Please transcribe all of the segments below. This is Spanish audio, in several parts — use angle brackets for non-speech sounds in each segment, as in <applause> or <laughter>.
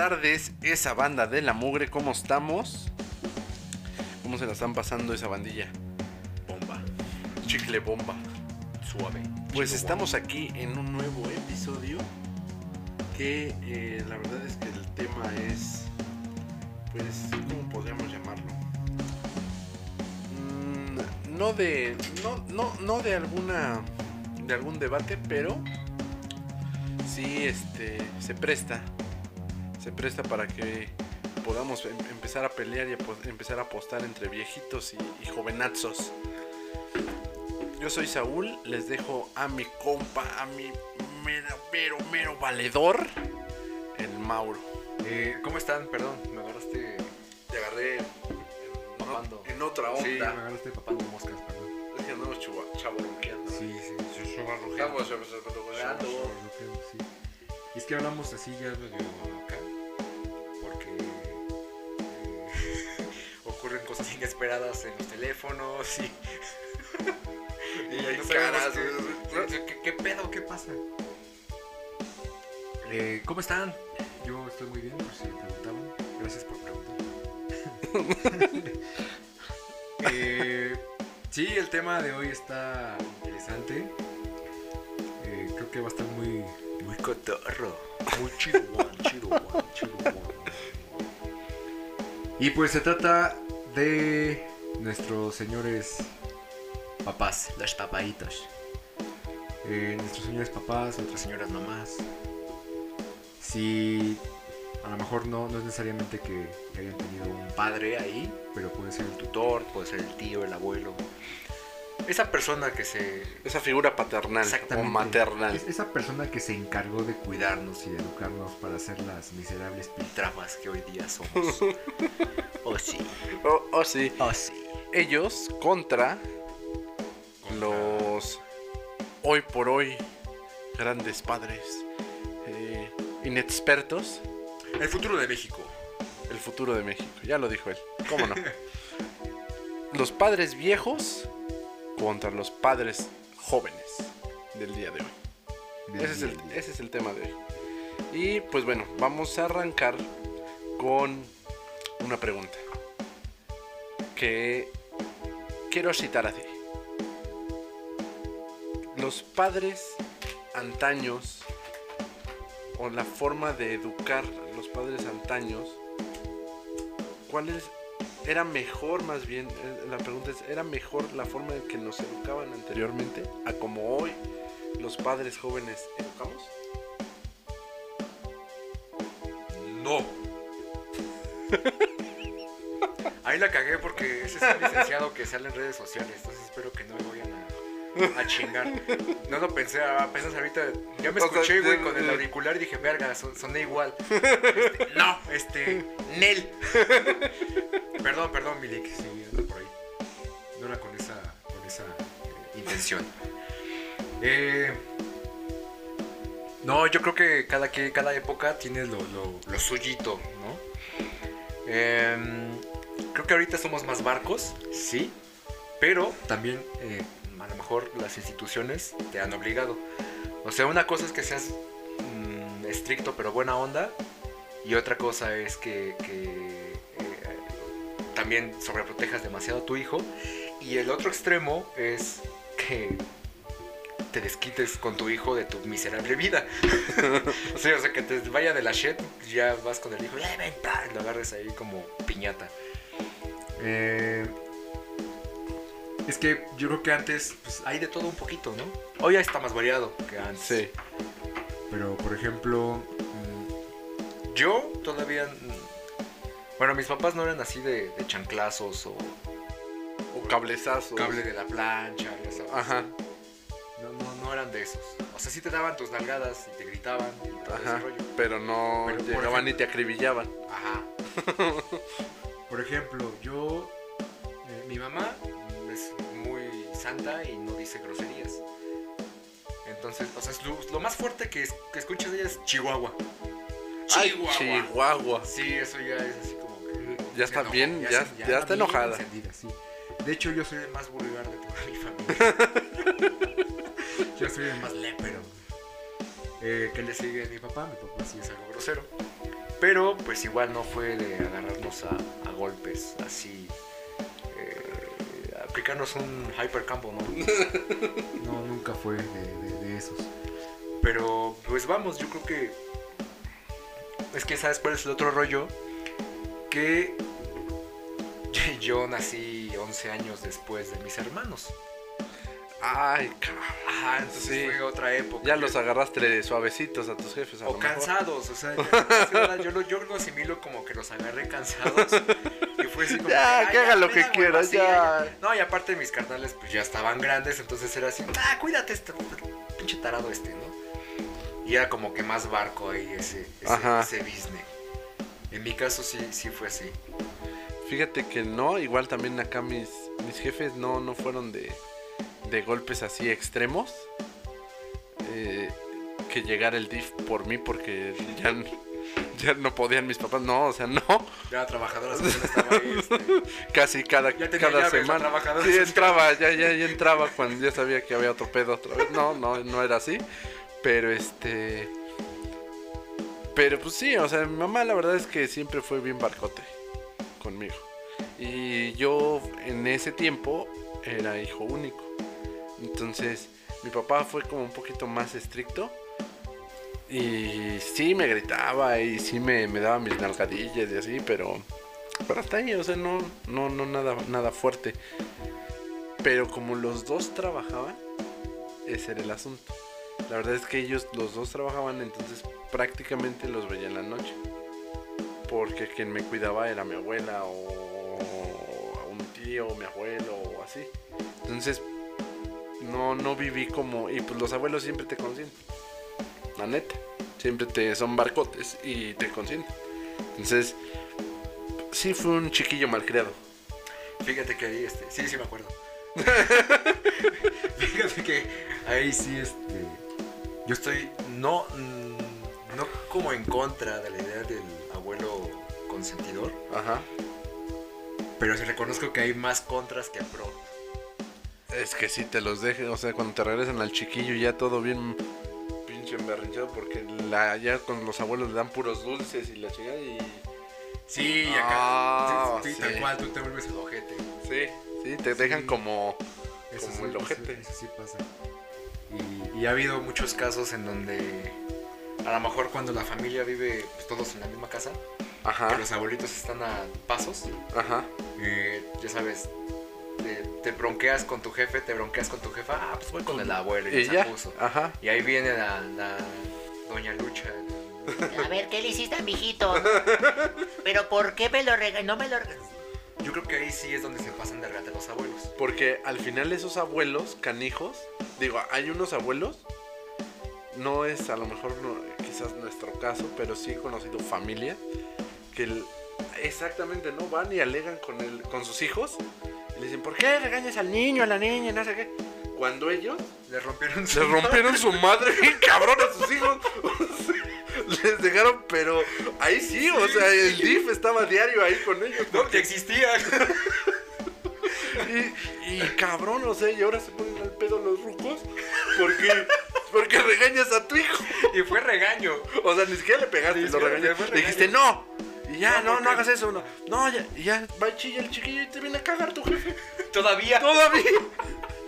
tardes, esa banda de la mugre, ¿cómo estamos? ¿Cómo se la están pasando esa bandilla? Bomba. Chicle bomba. Suave. Pues estamos aquí en un nuevo episodio que eh, la verdad es que el tema es, pues, ¿cómo podríamos llamarlo? Mm, no de, no, no, no de alguna, de algún debate, pero sí, este, se presta, se presta para que podamos em- empezar a pelear y a empezar a apostar entre viejitos y, y jovenazos. Yo soy Saúl, les dejo a mi compa, a mi mero, mero, mero valedor, el Mauro. Eh, ¿Cómo están? Perdón, me agarraste Te agarré en, papando. en otra Sí, me onda. agarraste papando moscas, perdón. es que andamos chavorruqueando. Sí, sí. Estamos chavorruqueando. Sí. Y es que hablamos así ya medio acá. Ocurren cosas inesperadas en los teléfonos y. <laughs> Y hay no caras, qué- güey. ¿Qué, qué- qué pedo? ¿Qué pasa? Eh, ¿Cómo están? Yo estoy muy bien, por si me preguntaban. Gracias por preguntar. <laughs> Eh, sí, el tema de hoy está interesante. Eh, creo que va a estar muy, muy cotorro. Muy chido, chido, chido. Y pues se trata de nuestros señores papás, los papaitos. Eh, nuestros señores papás, nuestras señoras mamás. Si a lo mejor no, no es necesariamente que hayan tenido un padre ahí, pero puede ser el tutor, puede ser el tío, el abuelo. Esa persona que se... Esa figura paternal o maternal. Es esa persona que se encargó de cuidarnos y de educarnos para ser las miserables piltrafas que hoy día somos. <laughs> oh sí, Oh, oh, sí. oh sí. Ellos contra los hoy por hoy grandes padres eh, inexpertos. El futuro de México. El futuro de México, ya lo dijo él. ¿Cómo no? <laughs> los padres viejos contra los padres jóvenes del día de hoy. Ese es, el, ese es el tema de hoy. Y pues bueno, vamos a arrancar con una pregunta. Que quiero citar así. Los padres antaños, o la forma de educar a los padres antaños, ¿cuál es, era mejor más bien? eh, La pregunta es, ¿era mejor la forma en que nos educaban anteriormente a como hoy los padres jóvenes educamos? No. <laughs> Ahí la cagué porque ese es un licenciado que sale en redes sociales, entonces espero que no me vayan a, chingar. No lo pensé, apenas ahorita ya me escuché, güey, con el auricular y dije, verga, son- soné igual. <laughs> Este, no, este, Nel. Perdón, perdón, Milik, sí, ando por ahí. No era con esa, con esa eh, intención. Eh, no, yo creo que cada, que cada época tiene lo, lo, lo suyito, ¿no? Em, creo que ahorita somos más barcos, sí, pero también eh, a lo mejor las instituciones te han obligado. O sea, una cosa es que seas mm, estricto pero buena onda, y otra cosa es que, eh, también sobreprotejas demasiado a tu hijo, y el otro extremo es que te desquites con tu hijo de tu miserable vida. <laughs> o, sea, o sea, que te vaya de la shit, ya vas con el hijo, "Eh, ven, pa", y lo agarres ahí como piñata. Eh, es que yo creo que antes pues, hay de todo un poquito, ¿no? Hoy ya está más variado que antes. Sí. Pero, por ejemplo, mm, yo todavía... mm, Bueno, mis papás no eran así de, de chanclazos o O cablezazos. cable de la plancha, ya sabes. Ajá. No, no, no eran de esos. O sea, sí te daban tus nalgadas y te gritaban y todo Ajá. ese rollo. Pero no Pero, llegaban ejemplo- y te acribillaban. Ajá. <laughs> Por ejemplo, yo... eh, mi mamá santa y no dice groserías. Entonces, o sea, es lo, lo más fuerte que, es- que escuchas de ella es Chihuahua. Ay, Chihuahua. Chihuahua. Sí, eso ya es así como que... Ya está bien, ya- ya anda está enojada. sí. De hecho, yo soy el más vulgar de toda mi familia. <laughs> yo soy el más lépero. Eh, ¿Qué le sigue a mi papá? Mi papá sí es algo grosero. Pero pues igual no fue de agarrarnos a, a golpes así. Aplicarnos un hyper campo, ¿no? <laughs> no, nunca fue de, de- de esos. Pero pues vamos, yo creo que... Es que sabes cuál es el otro rollo. Que <laughs> yo nací 11 años después de mis hermanos. Ay, cabrón. Ajá, entonces Sí. fue otra época. Ya los agarraste suavecitos a tus jefes. A O lo mejor. cansados, o sea, <laughs> ya- yo, lo, yo lo asimilo como que los agarré cansados. Ya, "Ay, que haga lo que quiera, ya". No, y aparte mis carnales pues ya estaban grandes, entonces era así, ah, cuídate este pinche tarado este, ¿no? Y era como que más barco ahí ese, ese, ese business. En mi caso sí, sí fue así. Fíjate que no, igual también acá mis, mis jefes no, no fueron de, de golpes así extremos. Eh, que llegara el DIF por mí porque ya, <laughs> ya no podían mis papás. No, o sea, no. Ya la trabajadora social estaba ahí. Este, <laughs> Casi cada, Ya tenía cada llaves semana. Sí, entraba, ya, ya, ya entraba cuando ya sabía que había otro pedo otra vez. No, no, no era así. Pero este. Pero pues sí, o sea, mi mamá la verdad es que siempre fue bien barcote conmigo. Y yo en ese tiempo era hijo único. Entonces, mi papá fue como un poquito más estricto. Y sí me gritaba y sí me, me daba mis nalgadillas y así, pero, pero hasta ahí, o sea, no, no, no nada, nada fuerte. Pero como los dos trabajaban, ese era el asunto. La verdad es que ellos los dos trabajaban, entonces prácticamente los veía en la noche. Porque quien me cuidaba era mi abuela o un tío, mi abuelo o así. Entonces no, no viví como... Y pues los abuelos siempre te consienten. La neta. Siempre te son barcotes y te consienten. Entonces, sí fue un chiquillo malcriado. Fíjate que ahí, este, sí, sí me acuerdo. <laughs> Fíjate que ahí sí, este, yo estoy no, mm, no como en contra de la idea del abuelo consentidor, Ajá. pero sí reconozco que hay más contras que pro. Es que si te los dejes, o sea, cuando te regresan al chiquillo ya todo bien pinche emberrinchado porque la, ya con los abuelos le dan puros dulces y la chingada y... Sí, y Ah, acá, sí, sí. tal cual, tú te vuelves el ojete. Sí, sí, te dejan como... Eso Como el ojete. Eso, sí pasa. Y, y ha habido muchos casos en donde a lo mejor cuando la familia vive pues, todos en la misma casa, que Ajá, los abuelitos están a pasos, ajá. eh, ya sabes, te, te bronqueas con tu jefe, te bronqueas con tu jefa, ah, pues voy con el abuelo y, Y se ya, puso. ajá. Y ahí viene la, la doña Lucha. A ver, ¿qué le hiciste a mi hijito? ¿Pero por qué me lo regaló? No me lo. Yo creo que ahí sí es donde se pasan de regate los abuelos. Porque al final esos abuelos canijos, digo, hay unos abuelos, no es a lo mejor no, quizás nuestro caso, pero sí he conocido familia que el- exactamente no van y alegan con el, con sus hijos le dicen, ¿por qué regañas al niño, a la niña, no sé qué? Cuando ellos Le rompieron le rompieron su madre bien cabrón a sus hijos. <laughs> Les dejaron, pero ahí sí, o sea, el DIF estaba diario ahí con ellos. No, que existían. <laughs> Y, y cabrón, o sea, y ahora se ponen al pedo los rucos porque, porque regañas a tu hijo. y fue regaño. O sea, ni siquiera le pegaste, Ni lo regañaste. dijiste no. Y ya, No, no, hagas eso. No, no ya, y ya va y chilla el chiquillo y te viene a cagar tu jefe. <laughs> Todavía. Todavía.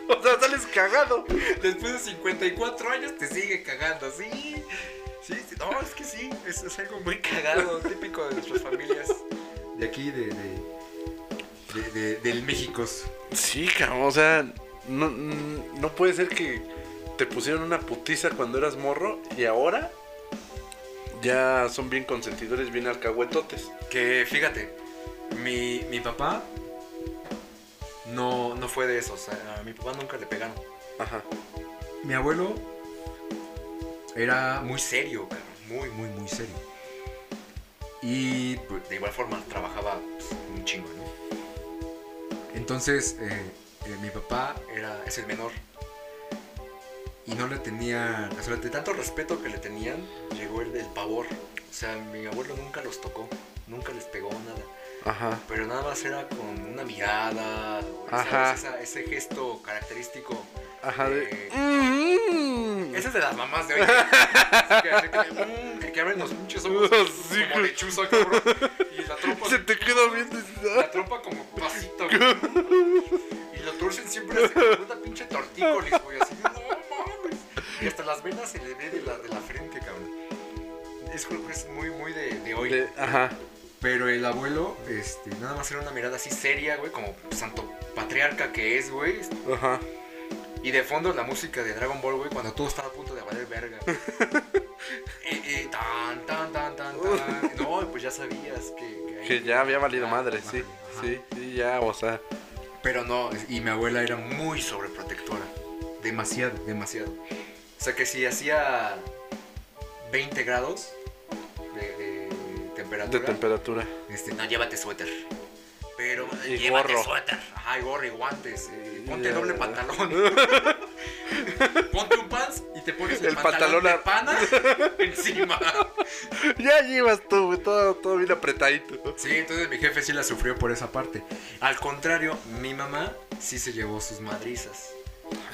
O sea, sales cagado. Después de 54 años te sigue cagando, sí. Sí, sí, no, es que sí, es, es algo muy cagado, <laughs> típico de nuestras familias. De aquí, de, de, de- de- del México. Sí, cabrón, o sea, no, no puede ser que te pusieron una putiza cuando eras morro y ahora ya son bien consentidores, bien alcahuetotes. Que fíjate, mi, mi papá no, no fue de esos, a mi papá nunca le pegaron. Ajá. Mi abuelo era muy serio, cabrón, muy, muy, muy serio. Y pues, de igual forma trabajaba pues, un chingo, ¿no? Entonces, eh, eh, mi papá era, es el menor. Y no le tenía, o sea, de tanto respeto que le tenían, llegó el del pavor. O sea, mi abuelo nunca los tocó, nunca les pegó nada. Ajá. Pero nada más era con una mirada. Ajá. Esa- ese gesto característico Ajá, de. Eh, Mm. Esa es de las mamás de hoy. Que, que, mm, que, abren los pinches ojos <laughs> Sí, como lechuza, cabrón. Y la trompa, Se te queda viendo. la trompa como pasito, güey. Y lo torcen siempre así como una pinche tortícolis, güey. Así. Y hasta las venas se le ve de la, de la frente, cabrón. Es creo que es muy, muy de, de hoy. De- Ajá. Pero el abuelo, este, nada más era una mirada así seria, güey, como santo patriarca que es, güey. Ajá. Y de fondo la música de Dragon Ball, güey, cuando todo estaba a punto de valer verga. <laughs> tan, tan, tan, tan, tan. No, pues ya sabías que... que ya había valido madre, sí. ajá. Sí, sí, ya, o sea. Pero no, y mi abuela era muy sobreprotectora. Demasiado, demasiado. O sea que si hacía 20 grados de, de temperatura, De temperatura. este, no, llévate suéter. Pero Y llévate gorro. suéter. Ajá, y gorro y guantes. eh, ponte Ya. doble pantalón. <laughs> ponte un pants y te pones el, El pantalón, pantalón de a- pana <laughs> encima. <laughs> Ya llevas tú, todo, todo bien apretadito. Sí, entonces mi jefe sí la sufrió por esa parte. Al contrario, mi mamá sí se llevó sus madrizas.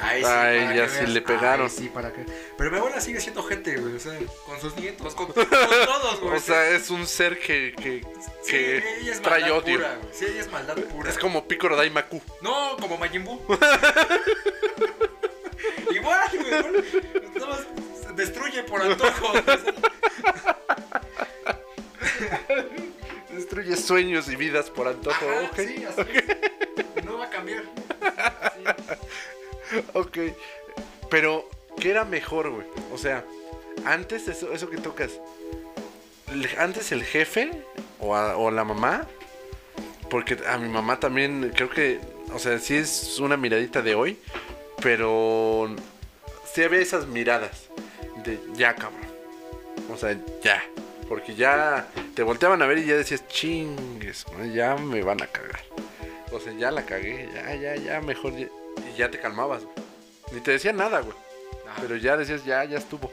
Ahí sí, Ay, para ya que sí veas. le pegaron. Ay, sí, para que... Pero mi abuela sigue siendo gente, güey. O sea, con sus nietos, con, con <laughs> todos, güey. O sea, es un ser que, que, Sí, que ella es trae odio. pura, güey. Sí, ella es maldad pura. Es como Piccolo Daimaku. No, como Majin Buu. <laughs> Igual, güey. se destruye por antojo. Destruye sueños y vidas por antojo. Ajá, ok, sí, así. Ok. Pero, ¿qué era mejor, güey? O sea, antes eso, eso que tocas. Antes el jefe o, a- o la mamá. Porque a mi mamá también creo que, o sea, sí es una miradita de hoy. Pero sí había esas miradas de ya, cabrón. O sea, ya. Porque ya te volteaban a ver y ya decías, chingues, ya me van a cagar. O sea, ya la cagué, ya, ya, ya, mejor. ya". Y ya te calmabas, güey. Ni te decía nada, güey. Ajá. Pero ya decías, ya, ya estuvo.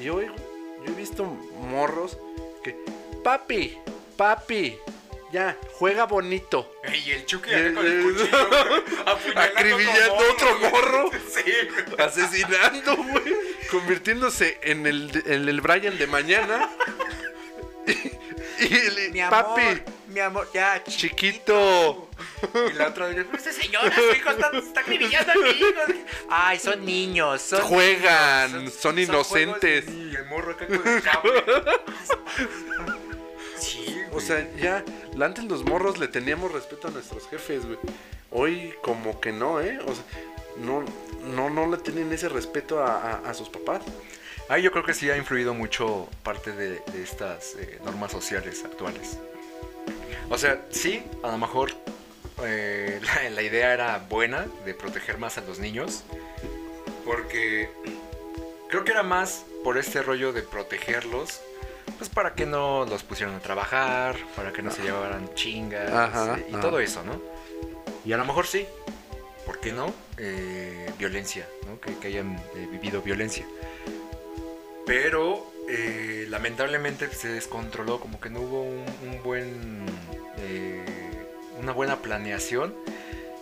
Y hoy, yo he visto morros que, papi, papi, ya, juega bonito. Y el Chucky el- con el cuchillo, <laughs> güey, apuñalando Acribillando otro otro morro. <laughs> Sí, güey. Asesinando, güey. Convirtiéndose en el, en el Brian de mañana. <laughs> Y, y el- Mi amor, papi, mi amor, ya, chiquito. Y la otra dice, Esta señora, su hijo está, está acribillando a mi hijo. Ay, son niños, son Juegan, niños, son inocentes. Y el morro acá con el cable. <laughs> Sí, güey. O sea, ya, antes los morros le teníamos respeto a nuestros jefes, güey. Hoy como que no, ¿eh? O sea, no, no, no le tienen ese respeto a, a- a sus papás. Ahí yo creo que sí ha influido mucho parte de, de estas eh, normas sociales actuales. O sea, sí, a lo mejor eh, <laughs> la, la idea era buena de proteger más a los niños. Porque creo que era más por este rollo de protegerlos. Pues para que no los pusieran a trabajar, para que no se llevaran chingas Ajá, eh, y ajá. todo eso, ¿no? Y a lo mejor sí, ¿por qué no? Eh, violencia, ¿no? Que, que hayan eh, vivido violencia. Pero eh, lamentablemente se descontroló, como que no hubo un, un buen. eh, una buena planeación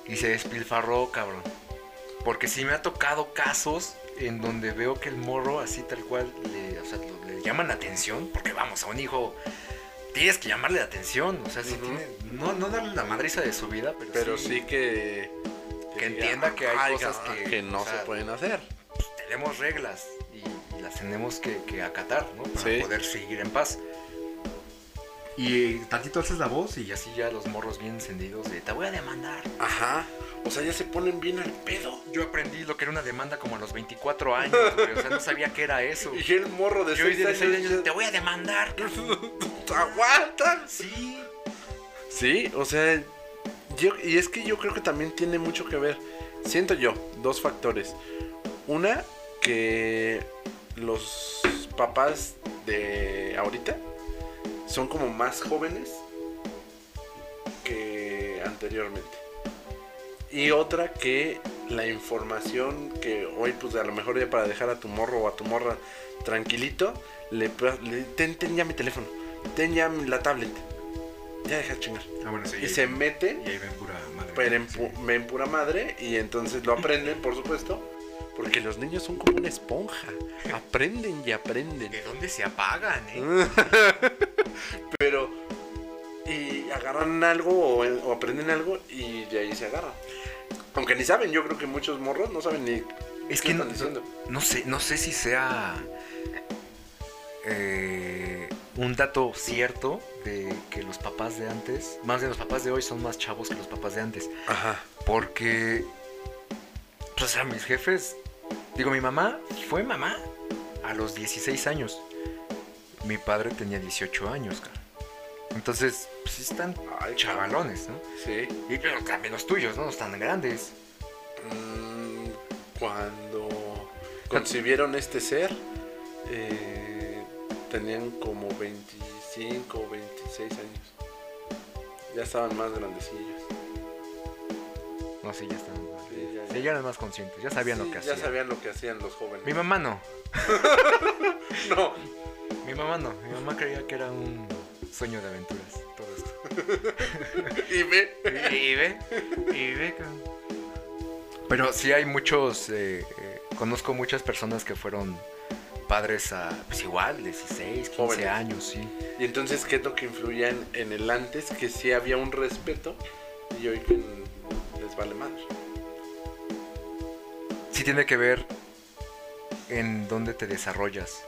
y se despilfarró, cabrón. Porque sí me ha tocado casos en donde veo que el morro, así tal cual, le, o sea, le llaman la atención, porque vamos, a un hijo tienes que llamarle la atención, o sea, si tiene, no, no darle la madriza de su vida, pero, Pero sí que... Que entienda que hay "Ay, cosas que, que no o sea, se pueden hacer. pues, tenemos reglas y, y las tenemos que, que acatar, ¿no? Para Sí. poder seguir en paz. Y tantito alzas la voz y así ya los morros bien encendidos de te voy a demandar. Ajá. O sea, ya se ponen bien al pedo. Yo aprendí lo que era una demanda como a los 24 años, güey, o sea, no sabía qué era eso. Y el morro de Yo hoy 6 de seis años... años te voy a demandar. cabrón". <laughs> ¡Aguanta! Sí. Sí, o sea, yo, y es que yo creo que también tiene mucho que ver, siento yo, dos factores. Una, que los papás de ahorita son como más jóvenes que anteriormente. Y otra que la información que hoy pues a lo mejor ya para dejar a tu morro o a tu morra tranquilito, le, le ten, ten ya mi teléfono, ten ya la tablet. Ya deja de chingar. Ah, bueno, sí. Y se mete Y ahí ven pura madre. pero en, pu- en pura madre y entonces lo aprenden, por supuesto, porque los niños son como una esponja, aprenden y aprenden. ¿De dónde se apagan, eh? <laughs> Pero y agarran algo o, o aprenden algo y de ahí se agarran. Aunque ni saben, yo creo que muchos morros no saben ni Es qué que no, diciendo. no sé, no sé si sea eh, un dato cierto de que los papás de antes, más de los papás de hoy son más chavos que los papás de antes. Ajá. Porque, pues, o sea, mis jefes, digo, mi mamá fue mamá a los 16 años. Mi padre tenía 18 años, cara. Entonces, pues están Ay, chavalones, ¿no? Sí. Y pero también los tuyos, ¿no? No están grandes. Mm, cuando concibieron este ser, eh, tenían como 25 o 26 años. Ya estaban más grandecillos. No, sí, ya están. Ya, ya eran más conscientes, ya sabían Sí, lo que ya hacían. sabían lo que hacían los jóvenes. Mi mamá no. <laughs> No. Mi mamá no. Mi mamá creía que era un sueño de aventuras. Todo esto. <laughs> Y ve. Y ve, y ve. Pero sí hay muchos, eh, eh, conozco muchas personas que fueron padres a, pues igual, 16, 15 Jóvenes. años, sí. Y entonces, ¿qué es lo que influía en, en el antes? Que sí había un respeto y hoy que les vale más. Sí tiene que ver en dónde te desarrollas.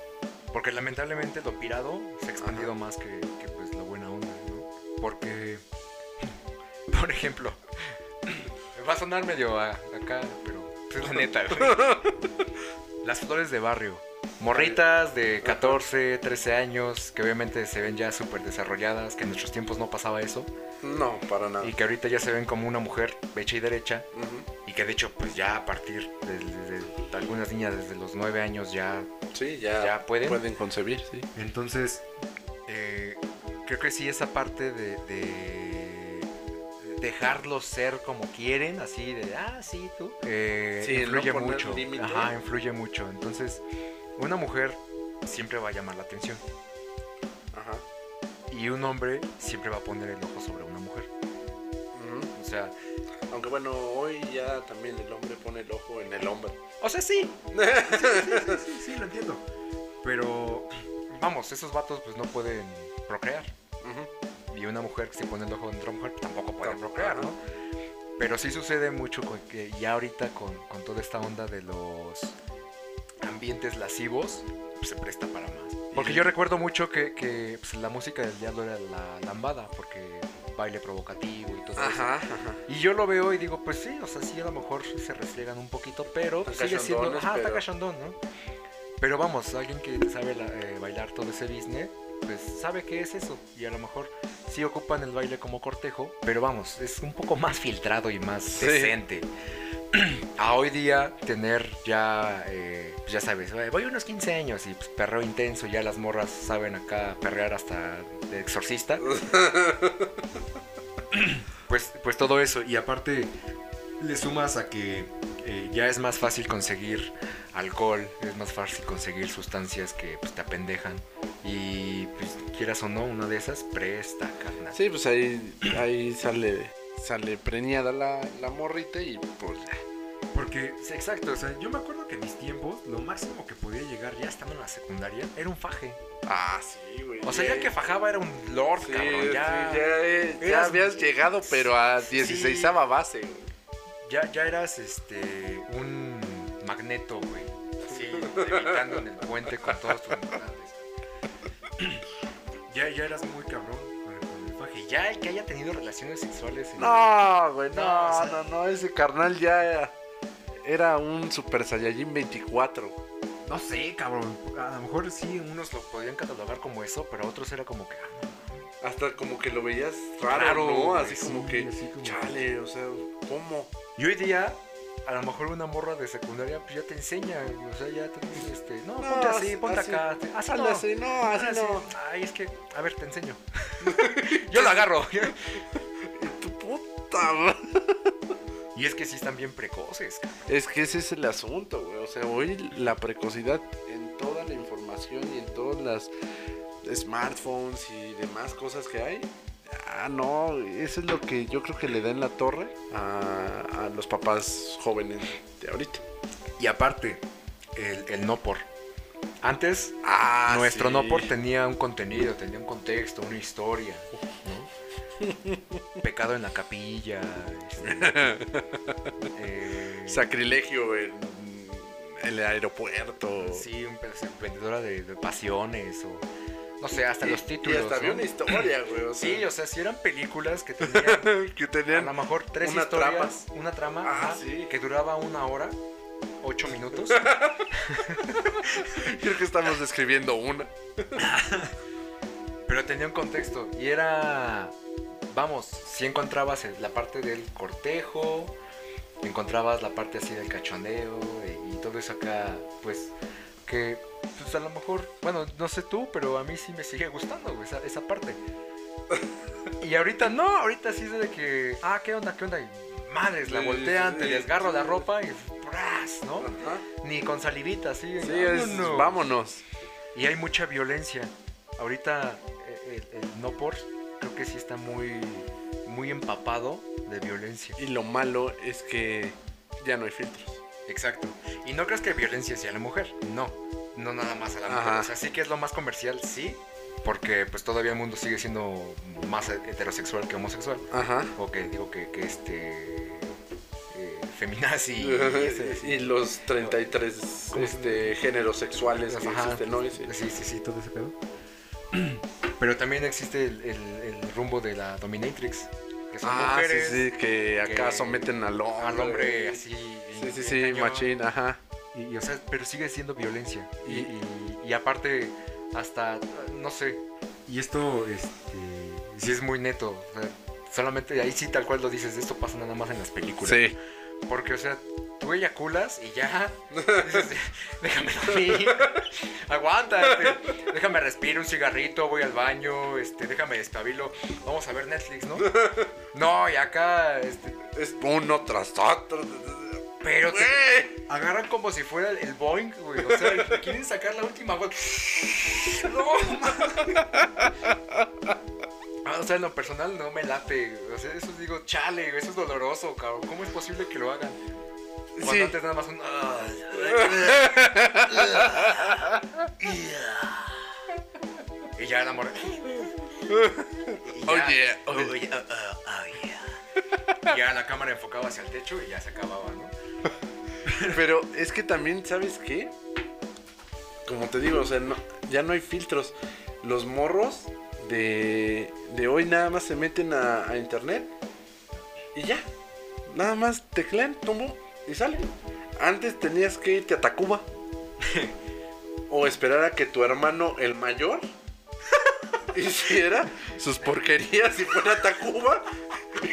Porque lamentablemente lo pirado se ha expandido más que, que, pues la buena onda, ¿no? Porque, <laughs> por ejemplo, <clears throat> va a sonar medio a- acá, pero es la neta, güey. <laughs> Las flores de barrio. Morritas de 14, 13 años, que obviamente se ven ya súper desarrolladas, que en nuestros tiempos no pasaba eso, No, para nada. y que ahorita ya se ven como una mujer hecha y derecha, Ujú. Y que de hecho, pues ya a partir de, de- de algunas niñas desde los 9 años ya. Sí, ya, ¿Ya pueden? pueden concebir, sí. Entonces, eh, creo que sí, esa parte de, de dejarlos ser como quieren, así de, ah, sí, tú. eh, Sí, no influye mucho. Ajá, influye mucho. Entonces, una mujer siempre va a llamar la atención. Ajá. Y un hombre siempre va a poner el ojo sobre una mujer. O sea, Aunque bueno, hoy ya también el hombre pone el ojo en el hombre. o sea, sí, <laughs> sí, sí, sí, lo entiendo. Pero, vamos, esos vatos pues no pueden procrear. Y una mujer que se pone el ojo en otra mujer tampoco puede procrear. ¿no? Pero sí sucede mucho con que ya ahorita con, con toda esta onda de los ambientes lascivos, pues se presta para más. Porque yo recuerdo mucho que, que, pues, la música del diablo era la lambada, porque baile provocativo y todo eso. Ajá, ajá. Y yo lo veo y digo, pues sí, o sea, sí, a lo mejor se resliegan un poquito, pero sigue siendo. Ajá, está pero- cachondón, ¿no? Pero vamos, alguien que sabe la- eh, bailar todo ese business, pues sabe qué es eso. Y a lo mejor sí ocupan el baile como cortejo, pero vamos, es un poco más filtrado y más Sí. decente. <clears throat> A hoy día tener ya, eh, pues ya sabes, "Ay, voy unos 15 años y pues, perreo intenso, ya las morras saben acá perrear hasta exorcista. <clears throat> pues, pues todo eso. Y aparte le sumas a que eh, ya es más fácil conseguir alcohol, es más fácil conseguir sustancias que pues, te apendejan. Y pues quieras o no, una de esas presta, carnal. Sí, pues ahí, ahí sale, sale preñada la, la morrita y pues ya. Porque, sí, exacto, o sea, yo me acuerdo que en mis tiempos lo máximo que podía llegar ya estando en la secundaria era un faje. Ah, sí, güey. O sea, ya que fajaba era un lord, Sí, cabrón, ya, sí, ya, eh, habías llegado, pero a 16 base, güey. ya, ya eras este un magneto, güey. Así, levitando en el puente con todos tus. <clears throat> Ya, ya eras muy cabrón Ya el que haya tenido relaciones sexuales en- No, güey, no, No, o sea- no, no, ese carnal ya era un Super Saiyajin 24. No sé, cabrón. A lo mejor sí, unos lo podían catalogar como eso, pero otros era como que. ah. Hasta como que lo veías raro, Raro, ¿no? Así como que, así como- chale, o sea, ¿cómo? Y hoy día, a lo mejor una morra de secundaria pues ya te enseña. O sea, ya te dice, este, no, No, ponte así, ponte así. acá. Así no. así, no, así Así. no. Ay, es que, a ver, te enseño. <laughs> Yo lo agarro. <laughs> Tu puta, y es que sí están bien precoces, cabrón. Es que ese es el asunto, güey. O sea, hoy la precocidad en toda la información y en todas las smartphones y demás cosas que hay, Ah, no, eso es lo que yo creo que le da en la torre a, a los papás jóvenes de ahorita. Y aparte, el, el no por. Antes, Ah, nuestro sí. no por tenía un contenido, tenía un contexto, una historia. ¿no? Pecado en la capilla. este, <laughs> eh, Sacrilegio en el aeropuerto. sí, un vendedora de, de pasiones o no sé, hasta Y- los títulos. Y hasta había una historia, güey. O sea, Sí, o sea, si eran películas que tenían <laughs> que a lo mejor tres una historias, una trama Ah, sí. que duraba una hora, ocho minutos. <laughs> Creo que estamos describiendo una. Pero tenía un contexto y era, vamos, si encontrabas la parte del cortejo, encontrabas la parte así del cachondeo y, y todo eso acá, pues que pues a lo mejor, bueno, no sé tú, pero a mí sí me sigue gustando güey, esa, esa parte. <laughs> Y ahorita no, ahorita sí es de que, ah, ¿qué onda? ¿Qué onda? Y madres, la voltean, sí, te sí. desgarro la ropa y ¡pras! ¿no? Ajá. Ni con salivita, sí. Sí, es, vámonos. vámonos. Y hay mucha violencia. Ahorita eh, el, el no por creo que sí está muy muy empapado de violencia. Y lo malo es que ya no hay filtros. Exacto. Y no crees que violencia sea la mujer. No. No nada más a la mujer. Ajá. O sea, sí que es lo más comercial, sí. Porque pues todavía el mundo sigue siendo más heterosexual que homosexual. Ajá. O que digo que, que este eh, feminazi y, ese, y los 33 este, géneros sexuales que Ajá. existen. Sí. Sí, sí, sí, todo ese pedo. <clears throat> Pero también existe el, el- el rumbo de la dominatrix. Que son Ah, mujeres sí, sí, que acá que- someten al hombre. al hombre así. Sí, sí, sí, cañón. machín, ajá. Y, y, o sea, pero sigue siendo violencia. Y, Y- y- aparte, hasta, no sé. Y esto, este, sí es muy neto. o sea, solamente ahí sí tal cual lo dices, esto pasa nada más en las películas. Sí. Porque, o sea, tú eyaculas y ya. <laughs> Dices, déjame dormir. <laughs> Aguanta. este, déjame respirar un cigarrito, voy al baño, este, déjame destabilo. Vamos a ver Netflix, ¿no? <laughs> No, y acá, este, Es uno tras otro. Pero te Güey. agarran como si fuera el, el Boeing, güey. O sea, quieren sacar la última, güey. No, Ah, o sea, en lo personal no me late. güey. O sea, eso digo, chale, güey, eso es doloroso, cabrón. ¿Cómo es posible que lo hagan? Cuando Sí. antes nada más un. "Ah". y ya el amor. Oye, oye. Oye, oh, oh, oh, yeah. Y ya la cámara enfocaba hacia el techo y ya se acababa, ¿no? <laughs> Pero es que también, ¿sabes qué? Como te digo, o sea, ya no hay filtros. Los morros de, de hoy nada más se meten a, a internet y ya. Nada más teclean, tumbo y sale. Antes tenías que irte a Tacuba <laughs> o esperar a que tu hermano, el mayor, <laughs> hiciera sus porquerías y fuera a Tacuba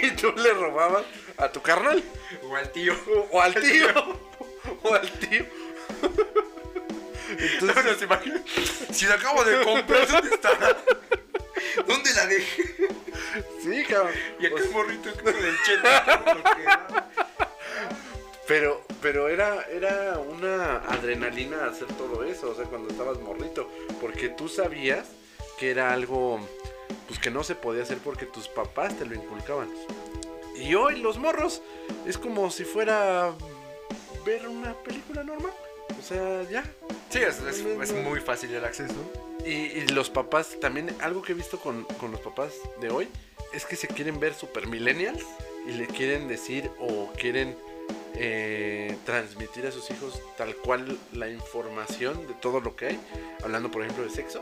y tú le robabas a tu carnal. O al tío. O al <laughs> tío. O al tío. <laughs> Entonces, No se imagina. Si la acabo de comprar, ¿dónde está? <laughs> ¿Dónde la dejé? sí, cabrón. Y aquel O sea, morrito del cheta. pero, pero era, era una adrenalina hacer todo eso, o sea, cuando estabas morrito. Porque tú sabías que era algo pues que no se podía hacer porque tus papás te lo inculcaban. Y hoy los morros es como si fuera ver una película normal. O sea, ya. Sí, es, es- es muy fácil el acceso. Y, y los papás, también algo que he visto con, con los papás de hoy, es que se quieren ver super millennials y le quieren decir o quieren eh, transmitir a sus hijos tal cual la información de todo lo que hay, hablando por ejemplo de sexo.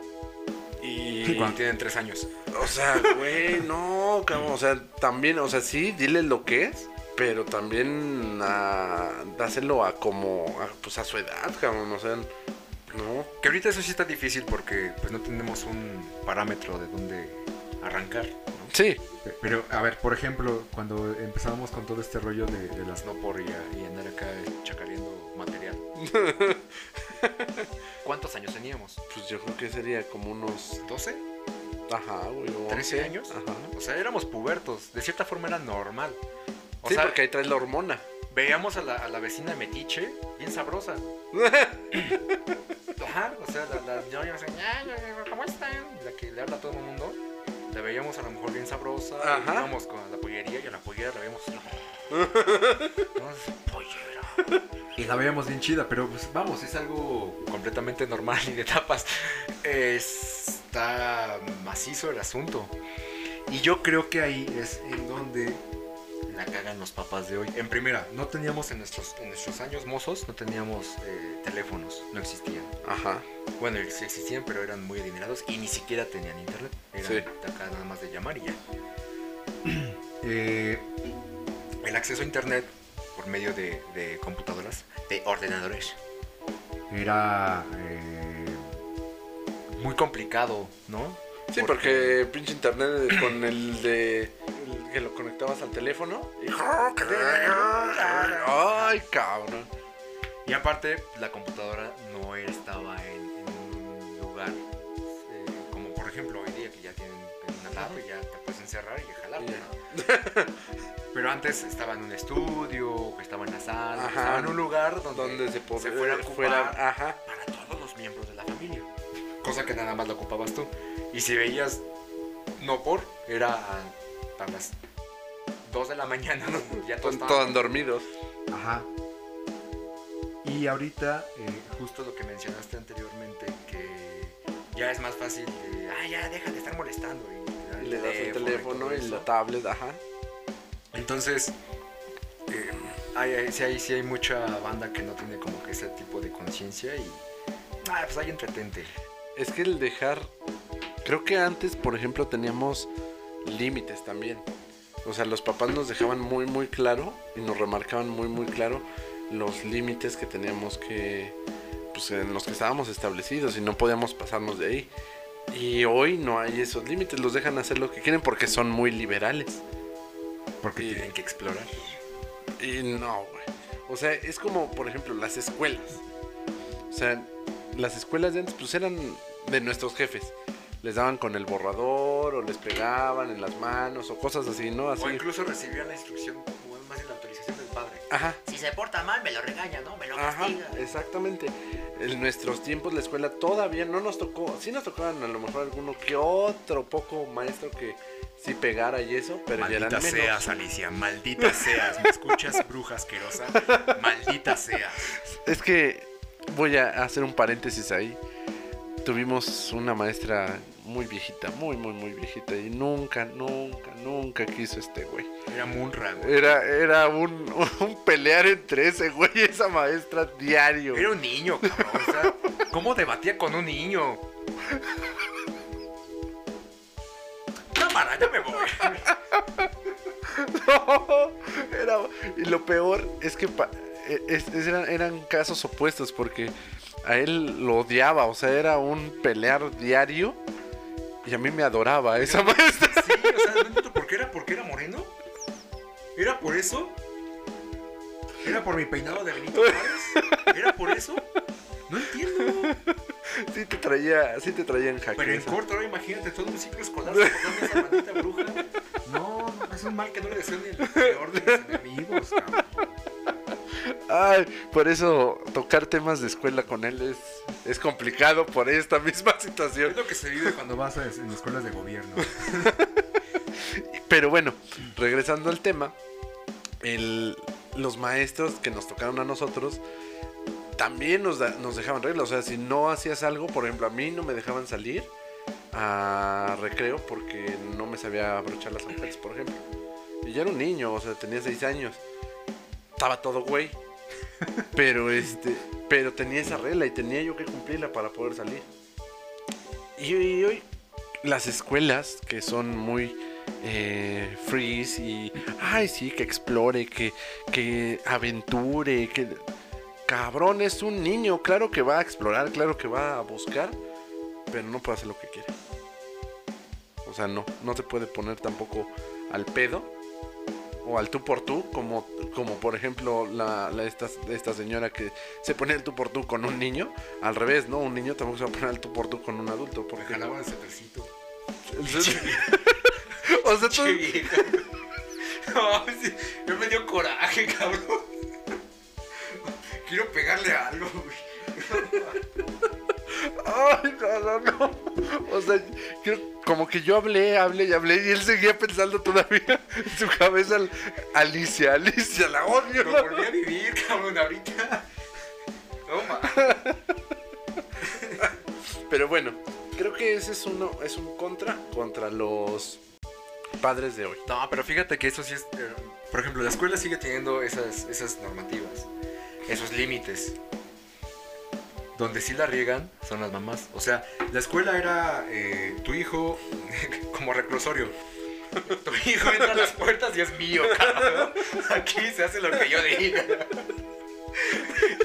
Y, Cuando tienen tres años. o sea, güey, no, cabrón, o sea, también, o sea, sí, dile lo que es, pero también a, dáselo a como, a, pues a su edad, cabrón, o sea, no. Que ahorita eso sí está difícil porque pues no tenemos un parámetro de dónde arrancar. ¿no? Sí, Pero, a ver, por ejemplo, cuando empezábamos con todo este rollo de, de las no por y, a- y andar acá chacareando material. <laughs> ¿Cuántos años teníamos? pues yo creo que sería como unos, ¿12? ajá, güey, o 13 11, años. Ajá. O sea, éramos pubertos. De cierta forma era normal. O sí, sea, porque ahí traes la hormona. veíamos a la, a la vecina metiche bien sabrosa. <laughs> Ajá, o sea, la, la ñoña, o sea, "Ya, ya, ya, ¿cómo están? La que le habla a todo el mundo. la veíamos a lo mejor bien sabrosa. Ajá. Íbamos con la pollería y a la pollera la veíamos. <laughs> ¿no? Pollera. <laughs> Y la veíamos bien chida, pero pues vamos, es algo completamente normal y de tapas. Está macizo el asunto. Y yo creo que ahí es en donde la cagan los papás de hoy. En primera, no teníamos en nuestros, en nuestros años mozos, no teníamos eh, teléfonos, no existían. Ajá. Bueno, sí existían, pero eran muy adinerados y ni siquiera tenían internet. Eran Sí. acá nada más de llamar y ya. <clears throat> Eh, el acceso a internet por medio de, de computadoras, de ordenadores, era eh, muy complicado, ¿no? Sí, porque pinche internet con el de. el que lo conectabas al teléfono. y- Ay, cabrón. Y aparte, la computadora no estaba en, en un lugar eh, como por ejemplo hoy día que ya tienen una lap y ya te puedes encerrar y jalar. <laughs> Pero antes estaba en un estudio, estaba en la sala, Ajá. estaba en un lugar donde, Donde se, se fuera a ocupar fuera- Ajá. para todos los miembros de la familia. Cosa que nada más la ocupabas tú. Y si veías no por, era a, a las 2 de la mañana, <laughs> ya todos Todos estaban dormidos. Ajá. Y ahorita, eh, justo lo que mencionaste anteriormente, que ya es más fácil de, ah, ya, deja de estar molestando. Y, Y le das el teléfono y la tablet, ajá. Entonces, hay, hay- sí, hay, sí hay mucha banda que no tiene como que ese tipo de conciencia y, ah, pues hay entretente. Es que el dejar. Creo que antes, por ejemplo, teníamos límites también. O sea, los papás nos dejaban muy, muy claro y nos remarcaban muy, muy claro los límites que teníamos que. Pues en los que estábamos establecidos y no podíamos pasarnos de ahí. Y hoy no hay esos límites, los dejan hacer lo que quieren porque son muy liberales. Porque Y- tienen que explorar. Y no, güey. O sea, es como, por ejemplo, las escuelas. O sea, las escuelas de antes, pues eran de nuestros jefes. Les daban con el borrador, o les pegaban en las manos, o cosas así, ¿no? Así. O incluso recibían la instrucción, o más bien la autorización del padre. Ajá, Si se porta mal, me lo regaña, ¿no? Me lo ajá, castiga. exactamente. En nuestros tiempos la escuela todavía no nos tocó, sí nos tocaban a lo mejor alguno que otro poco maestro que sí pegara y eso, pero ya eran Maldita menos. seas, Alicia, maldita seas. ¿Me escuchas, bruja asquerosa? Maldita seas. Es que voy a hacer un paréntesis ahí. Tuvimos una maestra muy viejita, muy, muy, muy viejita. Y nunca, nunca, nunca quiso este güey. Era Munra, güey. Era, era un, un pelear entre ese güey y esa maestra diario. Era un niño, cabrón. O sea, ¿cómo debatía con un niño? Ya me voy. <laughs> No, era, y lo peor es que pa- e- es- es- eran, eran casos opuestos porque a él lo odiaba, o sea, era un pelear diario y a mí me adoraba esa maestra. Sí, o sea, no por qué era, por qué era moreno. ¿Era por eso? ¿Era por mi peinado de Benito Juárez? ¿Era por eso? No entiendo. Sí te traía, sí te traía en jaque. Pero en corto, ahora imagínate todo un ciclo escolar soportando esa maldita bruja. No, no, es un mal que no le deseo ni el peor de mis enemigos, cabrón. Ay, por eso tocar temas de escuela con él es, es complicado por esta misma <laughs> Es situación. lo que se vive cuando vas a en escuelas de gobierno. <laughs> Pero bueno, regresando al tema, el- los maestros que nos tocaron a nosotros también nos, da- nos dejaban reglas. O sea, si no hacías algo, por ejemplo, a mí no me dejaban salir a recreo porque no me sabía abrochar las agujetas, por ejemplo. Y yo era un niño, o sea, tenía seis años. Estaba todo güey. <laughs> Pero este, pero tenía esa regla y tenía yo que cumplirla para poder salir. Y, y hoy las escuelas que son muy eh, freeze y ay sí que explore, que que aventure, que cabrón es un niño, claro que va a explorar, claro que va a buscar, pero no puede hacer lo que quiere. O sea, no, no se puede poner tampoco al pedo o al tú por tú, como, como por ejemplo la, la- esta, esta señora que se pone el tú por tú con un niño. Al revés, ¿no? Un niño tampoco se va a poner al tú por tú con un adulto. Porque tercito. <laughs> o sea, tú. No, <laughs> yo me dio coraje, cabrón. Quiero pegarle algo, güey. Ay, no, no, no. O sea, como que yo hablé, hablé y hablé y él seguía pensando todavía en su cabeza al- Alicia, Alicia, la odio. Lo volví a vivir, cabrón, ahorita. Toma. Pero bueno, creo que ese es uno, es un contra contra los padres de hoy. No, pero fíjate que eso sí es. eh, por ejemplo, la escuela sigue teniendo esas, esas normativas, esos límites. Donde sí la riegan son las mamás. O sea, la escuela era eh, tu hijo <laughs> como reclusorio. Tu hijo entra a las puertas y es mío, cabrón. Aquí se hace lo que yo diga. <laughs>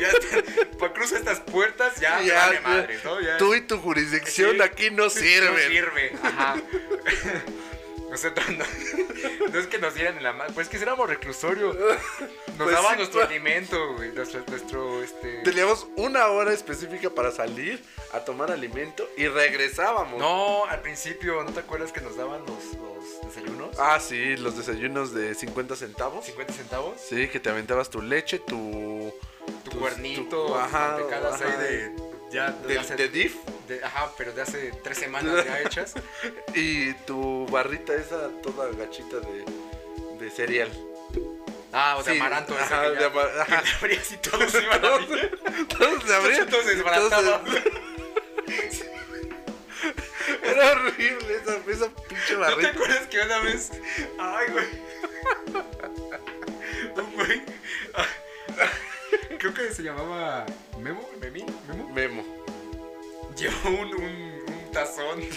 Ya está, pues cruza estas puertas, ya, Ya, vale madre, ¿no? Ya. Tú y tu jurisdicción Sí. aquí no No sirven. sirve, ajá. <laughs> O sea, no, no- es que nos dieran en la mano, pues que éramos reclusorio. <laughs> Nos Pues daban sí, nuestro alimento, güey, nuestro, nuestro, este... Teníamos una hora específica para salir a tomar alimento y regresábamos. No, al principio, ¿no te acuerdas que nos daban los, los desayunos? Ah, sí, los desayunos de 50 centavos. 50 centavos. Sí, que te aventabas tu leche, tu... Tu tus- cuernito, tu- ajá, ahí ajá. de... Ya, de, de DIF de- ajá, pero de hace tres semanas ya <laughs> hechas. y tu barrita esa toda gachita de, de cereal. Ah, o de Sí, amaranto. ese ajá, que de ya- ama- que ajá. le abrías y todos iban a abrir. <laughs> Todos se abrían. Todos se desbarataban. <laughs> Era horrible esa, esa pinche ¿No te barrita. acuerdas que una vez. Ay, güey. Un güey. ah, Creo que se llamaba. Memo, Memín, Memo. Memo. Llevó un, un, un tazón. <laughs>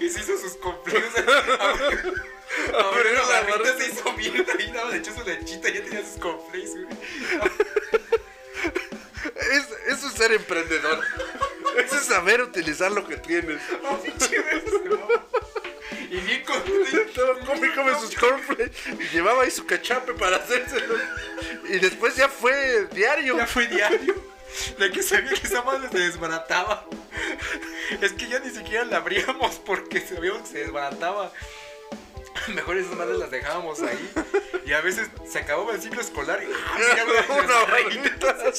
Y se hizo sus cumpleaños. <laughs> Abrió la barrita, se hizo mierda y nada, le echó su lechita y ya tenía sus cumpleaños, güey. <laughs> Es, eso es ser emprendedor. Eso es saber utilizar lo que tienes. Ah. Y bien contento. Todo come come sus cornflakes. Y llevaba ahí su cachape para hacérselo. Y después ya fue diario. Ya fue diario. De que sabía que esa madre se desbarataba. Es que ya ni siquiera la abríamos porque sabíamos que se desbarataba. Mejor esas madres las dejábamos ahí. Y a veces se acababa el ciclo escolar y ¡ah, güey, <laughs> Una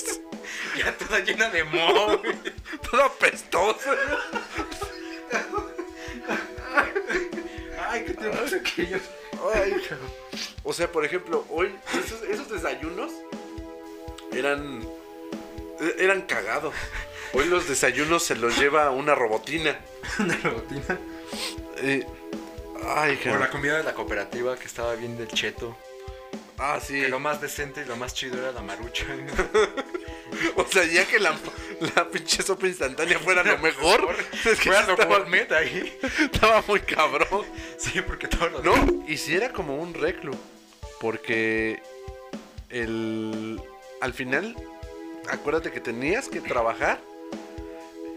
ya toda llena de moho. toda pestosa. Ay, qué tiempos aquellos. Ay. O sea, por ejemplo, hoy esos, esos desayunos eran eran cagados. Hoy los desayunos se los lleva una robotina. <laughs> Una rutina. Eh, ay, Por la comida de la cooperativa que estaba bien del cheto. Ah, sí. Que lo más decente y lo más chido era la marucha. <laughs> O sea, ya que la, la pinche sopa instantánea fuera lo mejor. Es que Fue a sí lo estaba, gourmet ahí. estaba muy cabrón. Sí, porque todos los No, y si era como un reclu. Porque el al final, acuérdate que tenías que trabajar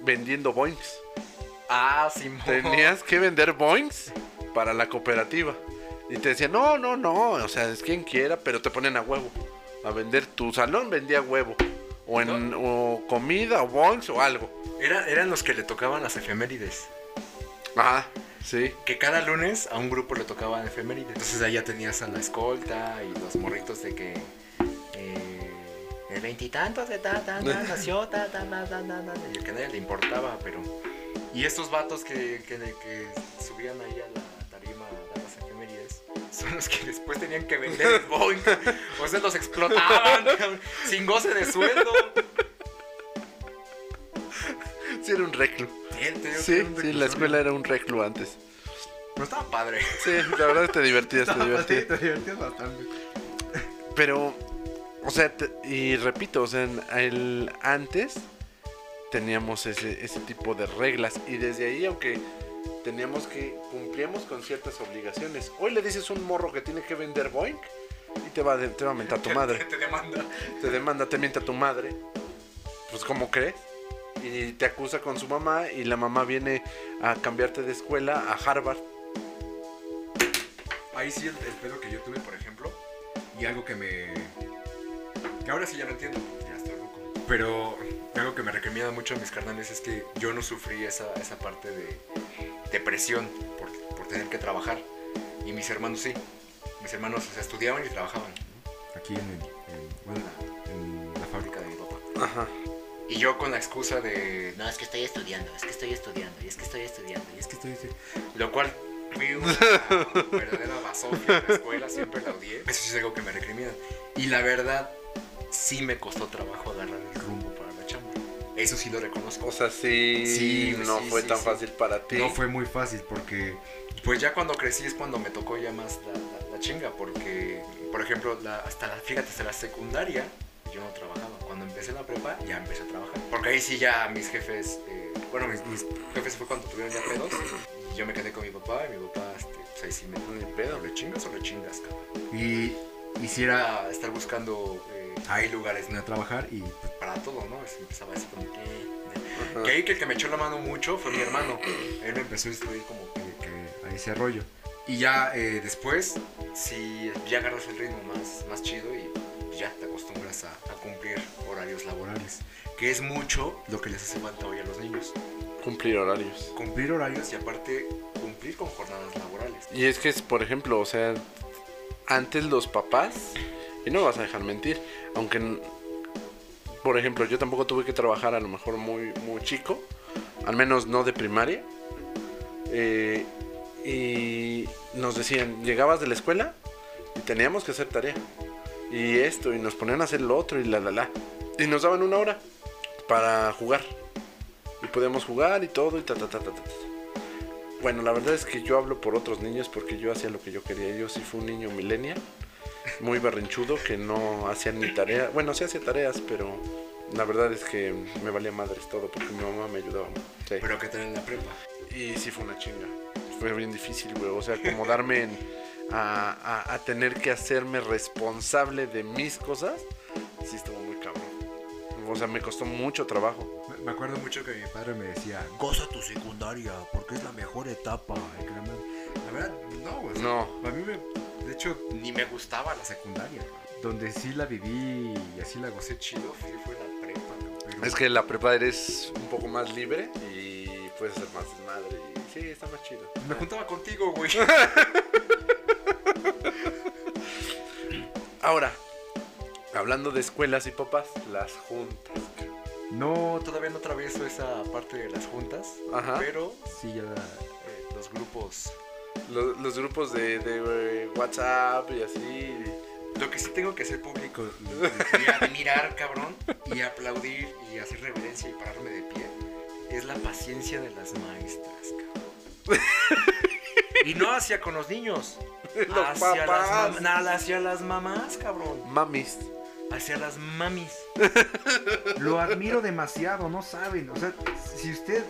vendiendo boings. Ah, sí. Tenías que vender boings para la cooperativa. Y te decían, no, no, no, o sea, es quien quiera, pero te ponen a huevo. A vender tu salón vendía huevo. O en o comida, o boings, o algo. Era- eran los que le tocaban las efemérides. Ajá, sí. Que cada lunes a un grupo le tocaban efemérides. Entonces ahí ya tenías a la escolta y los morritos de que. El veintitantos de ta, ta, ta, <laughs> nació, ta, ta, ta, ta, ta, ta, y el que a nadie le importaba, pero. Y estos vatos que, que, que subían ahí a la tarima a las efemérides son los que después tenían que vender el Boeing. O sea, los explotaban <laughs> cabrón, sin goce de sueldo. Sí, era un reclu. Sí, Sí, un sí, la escuela era un reclu antes. No estaba padre. Sí, la verdad te divertías, te <laughs> divertías. te divertías bastante. Pero, o sea, y repito, o sea, en el, antes teníamos ese, ese tipo de reglas y desde ahí, aunque teníamos que, cumplíamos con ciertas obligaciones. Hoy le dices a un morro que tiene que vender Boeing y te va, a de- te va a mentar tu <laughs> madre. Te demanda. Te demanda, te miente a tu madre. Pues, ¿cómo crees? Y te acusa con su mamá y la mamá viene a cambiarte de escuela a Harvard. Ahí sí el, el pedo que yo tuve, por ejemplo, y algo que me... que ahora sí ya no entiendo, porque ya estoy loco. Pero algo que me recomienda mucho a mis carnales es que yo no sufrí esa, esa parte de, de presión por, por tener que trabajar. Y mis hermanos sí. Mis hermanos o sea, estudiaban y trabajaban. Aquí en, en, bueno, en la fábrica de mi papá. Ajá. Y yo con la excusa de... No, es que estoy estudiando, es que estoy estudiando, y es que estoy estudiando, y es que estoy estudiando. Lo cual fui una verdadera basofia en la escuela, siempre la odié. Eso sí es algo que me recriminan. Y la verdad, sí me costó trabajo agarrar el rumbo para la chamba. Eso sí lo reconozco. O sea, sí, Sí, no sí, fue sí, tan fácil para ti. No fue muy fácil porque, pues ya cuando crecí es cuando me tocó ya más la, la- la chinga. Porque, por ejemplo, la- hasta la, fíjate, hasta la secundaria yo no trabajaba. Cuando empecé la prepa ya empecé a trabajar. Porque ahí sí ya mis jefes, eh, bueno, mis, mis jefes fue cuando tuvieron ya pedos. Y yo me quedé con mi papá y mi papá, este, pues ahí sí me Ni pedo. ¿O le chingas o le chingas, cabrón? Y quisiera estar buscando eh, ahí lugares donde trabajar y pues para todo, ¿no? Es- empezaba así como que... Que ahí que el que me echó la mano mucho fue mi hermano. Él me empezó a instruir como que, que a ese rollo. Y ya eh, después, sí, ya agarras el ritmo más, más chido y ya te acostumbras a, a cumplir horarios laborales. Que es mucho lo que les hace falta hoy a los niños. Cumplir horarios. Cumplir horarios y aparte cumplir con jornadas laborales. Y es que, es, por ejemplo, o sea, antes los papás, y no me vas a dejar mentir, aunque, por ejemplo, yo tampoco tuve que trabajar a lo mejor muy, muy chico, al menos no de primaria, eh, y nos decían, llegabas de la escuela y teníamos que hacer tarea, y esto, y nos ponían a hacer lo otro, y la, la, la, y nos daban una hora para jugar, y podíamos jugar y todo, y ta, ta, ta, ta. ta. Bueno, la verdad es que yo hablo por otros niños porque yo hacía lo que yo quería. Yo sí fui un niño millennial, muy berrinchudo, que no hacía ni tarea. Bueno, sí hacía tareas, pero la verdad es que me valía madres todo porque mi mamá me ayudaba. Sí. Pero que tener en la prepa. Y sí fue una chinga. Fue bien difícil, güey. O sea, acomodarme en- a, a- a tener que hacerme responsable de mis cosas, sí estuvo muy cabrón. O sea, me costó mucho trabajo. Me- Me acuerdo mucho que mi padre me decía, Goza tu secundaria, porque es la mejor etapa. La verdad, no, güey. o sea, No. A mí me. De hecho, ni me gustaba la secundaria. Donde sí la viví y así la gocé chido fue, fue la prepa. pero- Es que la prepa eres un poco más libre y puedes hacer más desmadre. Y sí, está más chido. Me juntaba contigo, güey. <laughs> Ahora, hablando de escuelas y papás, las juntas. No, todavía no atravieso esa parte de las juntas. Ajá. Pero sí ya eh, los grupos. Los, los grupos de, de, eh, WhatsApp y así. Lo que sí tengo que hacer público y, <laughs> admirar, cabrón, y aplaudir y hacer reverencia y pararme de pie, es la paciencia de las maestras, cabrón. <laughs> Y no hacia con los niños, <laughs> Los hacia las, papás. mam- nada, hacia las mamás, cabrón. Mamis. Hacia las mamis. Lo admiro demasiado, no saben. O sea, si usted,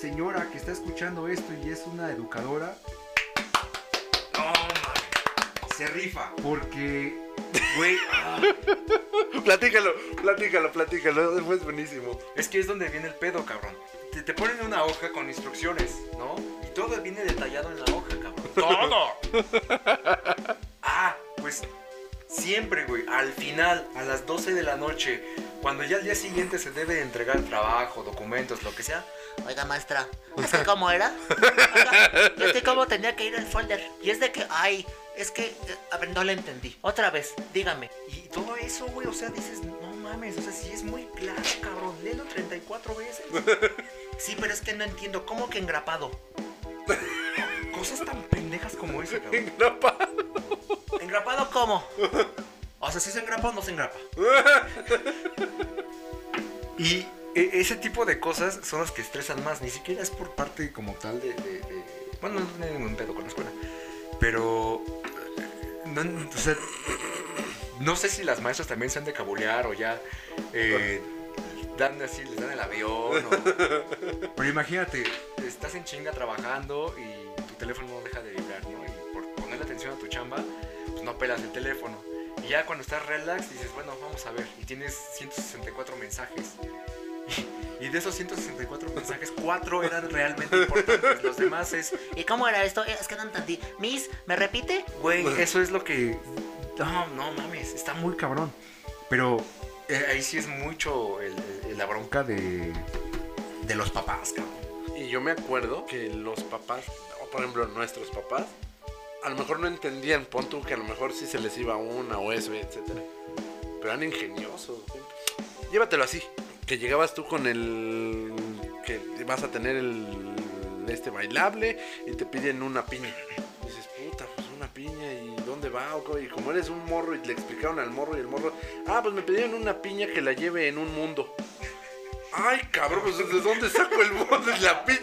señora, que está escuchando esto y es una educadora. Se rifa. porque Güey, ah, <laughs> Platícalo, platícalo, platícalo. Fue buenísimo. es que es donde viene el pedo, cabrón. Te, te ponen una hoja con instrucciones, ¿no? Y todo viene detallado en la hoja, cabrón. <laughs> ¡Todo! <laughs> ah, pues siempre, güey, al final, a las 12 de la noche, cuando ya al día siguiente se debe entregar trabajo, documentos, lo que sea, Oiga, maestra, ¿es que cómo era? Oiga, ¿es que cómo tenía que ir el folder? Y es de que, ay, es que, eh, a ver, no le entendí. Otra vez, dígame. y todo eso, güey, o sea, dices, no mames, o sea, sí es muy claro, cabrón, léelo 34 veces. <laughs> Sí, pero es que no entiendo, ¿cómo que engrapado? <laughs> Cosas tan pendejas como esa, cabrón. ¿Engrapado cómo? <laughs> O sea, si se engrapa o no se engrapa. y e- ese tipo de cosas son las que estresan más. Ni siquiera es por parte como tal de... de- de- Bueno, no tiene ningún pedo con la escuela. Pero... No, o sea, no sé si las maestras también se han de cabulear o ya... eh, dan así, les dan el avión o... Pero imagínate, estás en chinga trabajando y tu teléfono no deja de vibrar, ¿no? Y por ponerle atención a tu chamba, pues no pelas el teléfono. Y ya cuando estás relax dices, bueno, vamos a ver. Y tienes 164 mensajes. Y de esos 164 mensajes, cuatro eran realmente importantes. Los demás es, ¿Y cómo era esto? Es que no entendí. Miss, ¿me repite? güey, eso es lo que... No, no mames, está muy cabrón. Pero eh, ahí sí es mucho el- el- la bronca de, de los papás, cabrón. Y yo me acuerdo que los papás, o por ejemplo nuestros papás, a lo mejor no entendían, pon tú que a lo mejor sí se les iba una o eso, etcétera. Pero eran ingeniosos. güey. Llévatelo así. Que llegabas tú con el que vas a tener el este bailable y te piden una piña. dices, puta, pues una piña y dónde va o co-?" y como eres un morro y le explicaron al morro y el morro, ah, pues me pidieron una piña que la lleve en un mundo. Ay, cabrón, pues ¿de dónde saco el mundo de la piña?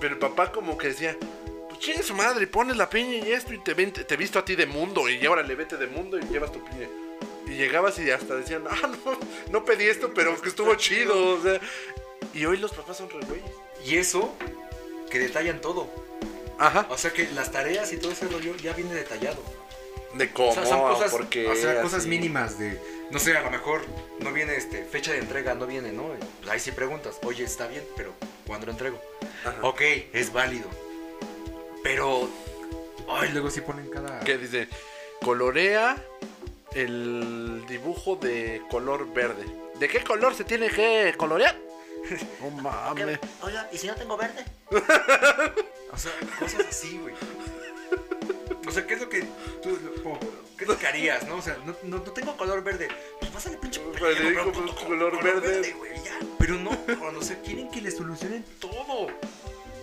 Pero el papá como que decía, pues chingue su madre, pones la piña y esto y te, te visto a ti de mundo y ahora le vete de mundo y llevas tu piña. Y llegabas y hasta decían, ah, no, no pedí esto, pero que estuvo chido. O sea, y hoy los papás son re güeyes. Y eso, que detallan todo. Ajá. O sea que las tareas y todo ese rollo ya viene detallado. De cómo, O sea, son cosas, porque. o sea, cosas así. mínimas de, no sé, a lo mejor no viene este, fecha de entrega, no viene, ¿no? Pues ahí sí preguntas, oye, está bien, pero ¿cuándo lo entrego? Ajá. Ok, es válido. Pero, Ay, luego sí ponen cada. Que dice, colorea el dibujo de color verde. ¿De qué color se tiene que colorear? No ¿Qué? mames. Oiga, ¿y si no tengo verde? o sea, cosas así, güey. O sea, ¿qué es lo que tú, como, qué es lo que harías, no? O sea, no, no, no tengo color verde. Pues pásale pinche Pues le pero pues, color verde. ya. Pero no, cuando se quieren que les solucionen todo.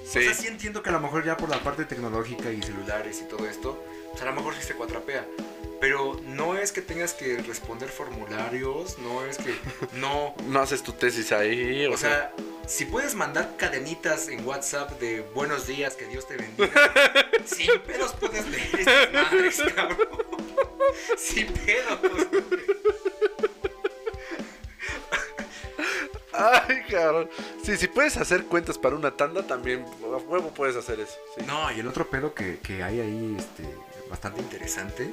Sí. O sea, sí entiendo que a lo mejor ya por la parte tecnológica y celulares y todo esto, pues a lo mejor sí se cuatrapea. Pero no es que tengas que responder formularios, no es que... <laughs> No. No haces tu tesis ahí. O, O sea, si puedes mandar cadenitas en WhatsApp de buenos días, que Dios te bendiga, <laughs> sin pedos puedes leer estas madres, <laughs> cabrón. Sin pedos. Ay, cabrón. Sí, si puedes hacer cuentas para una tanda, también a huevo puedes hacer eso. sí. No, y el otro pedo que, que hay ahí, este, bastante Interesante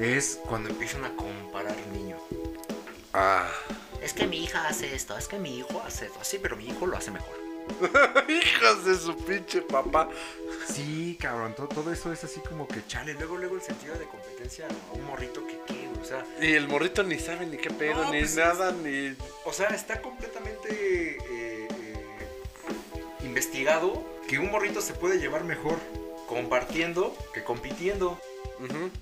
es cuando empiezan a comparar niños. Ah. Es que mi hija hace esto, es que mi hijo hace esto. Sí, pero mi hijo lo hace mejor. <laughs> Hijas de su pinche papá. Sí, cabrón, todo, todo eso es así como que Chale, luego, luego el sentido de competencia a un morrito que qué, o sea, Y el morrito ni sabe ni qué pedo, No, ni pues, nada, ni. o sea, está completamente eh, eh, investigado que un morrito se puede llevar mejor compartiendo que compitiendo,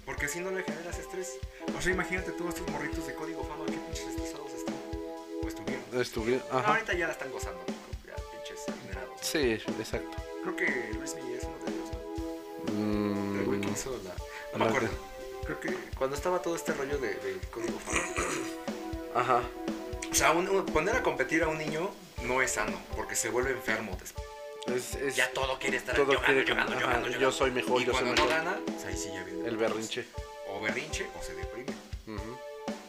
Porque si no le generas estrés. O sea, imagínate todos estos morritos de código fama, qué pinches estresados están. O estuvieron. Estuvieron. No, Ajá. ahorita ya la están gozando, ya pinches generados. Sí, exacto. Creo que Luis Miguel es uno de ellos, ¿no? Mm, El güey que hizo la... No no me acuerdo. Creo que cuando estaba todo este rollo de, de código fama. Ajá. O sea, un- un- poner a competir a un niño no es sano, porque se vuelve enfermo después. Es, es- Ya todo quiere estar todo yo quiere gano, yo gano, yo ajá, gano, yo yo gano. soy mejor, y yo soy cuando no mejor. gana, pues ahí sí ya viene. el berrinche. O berrinche o se deprime.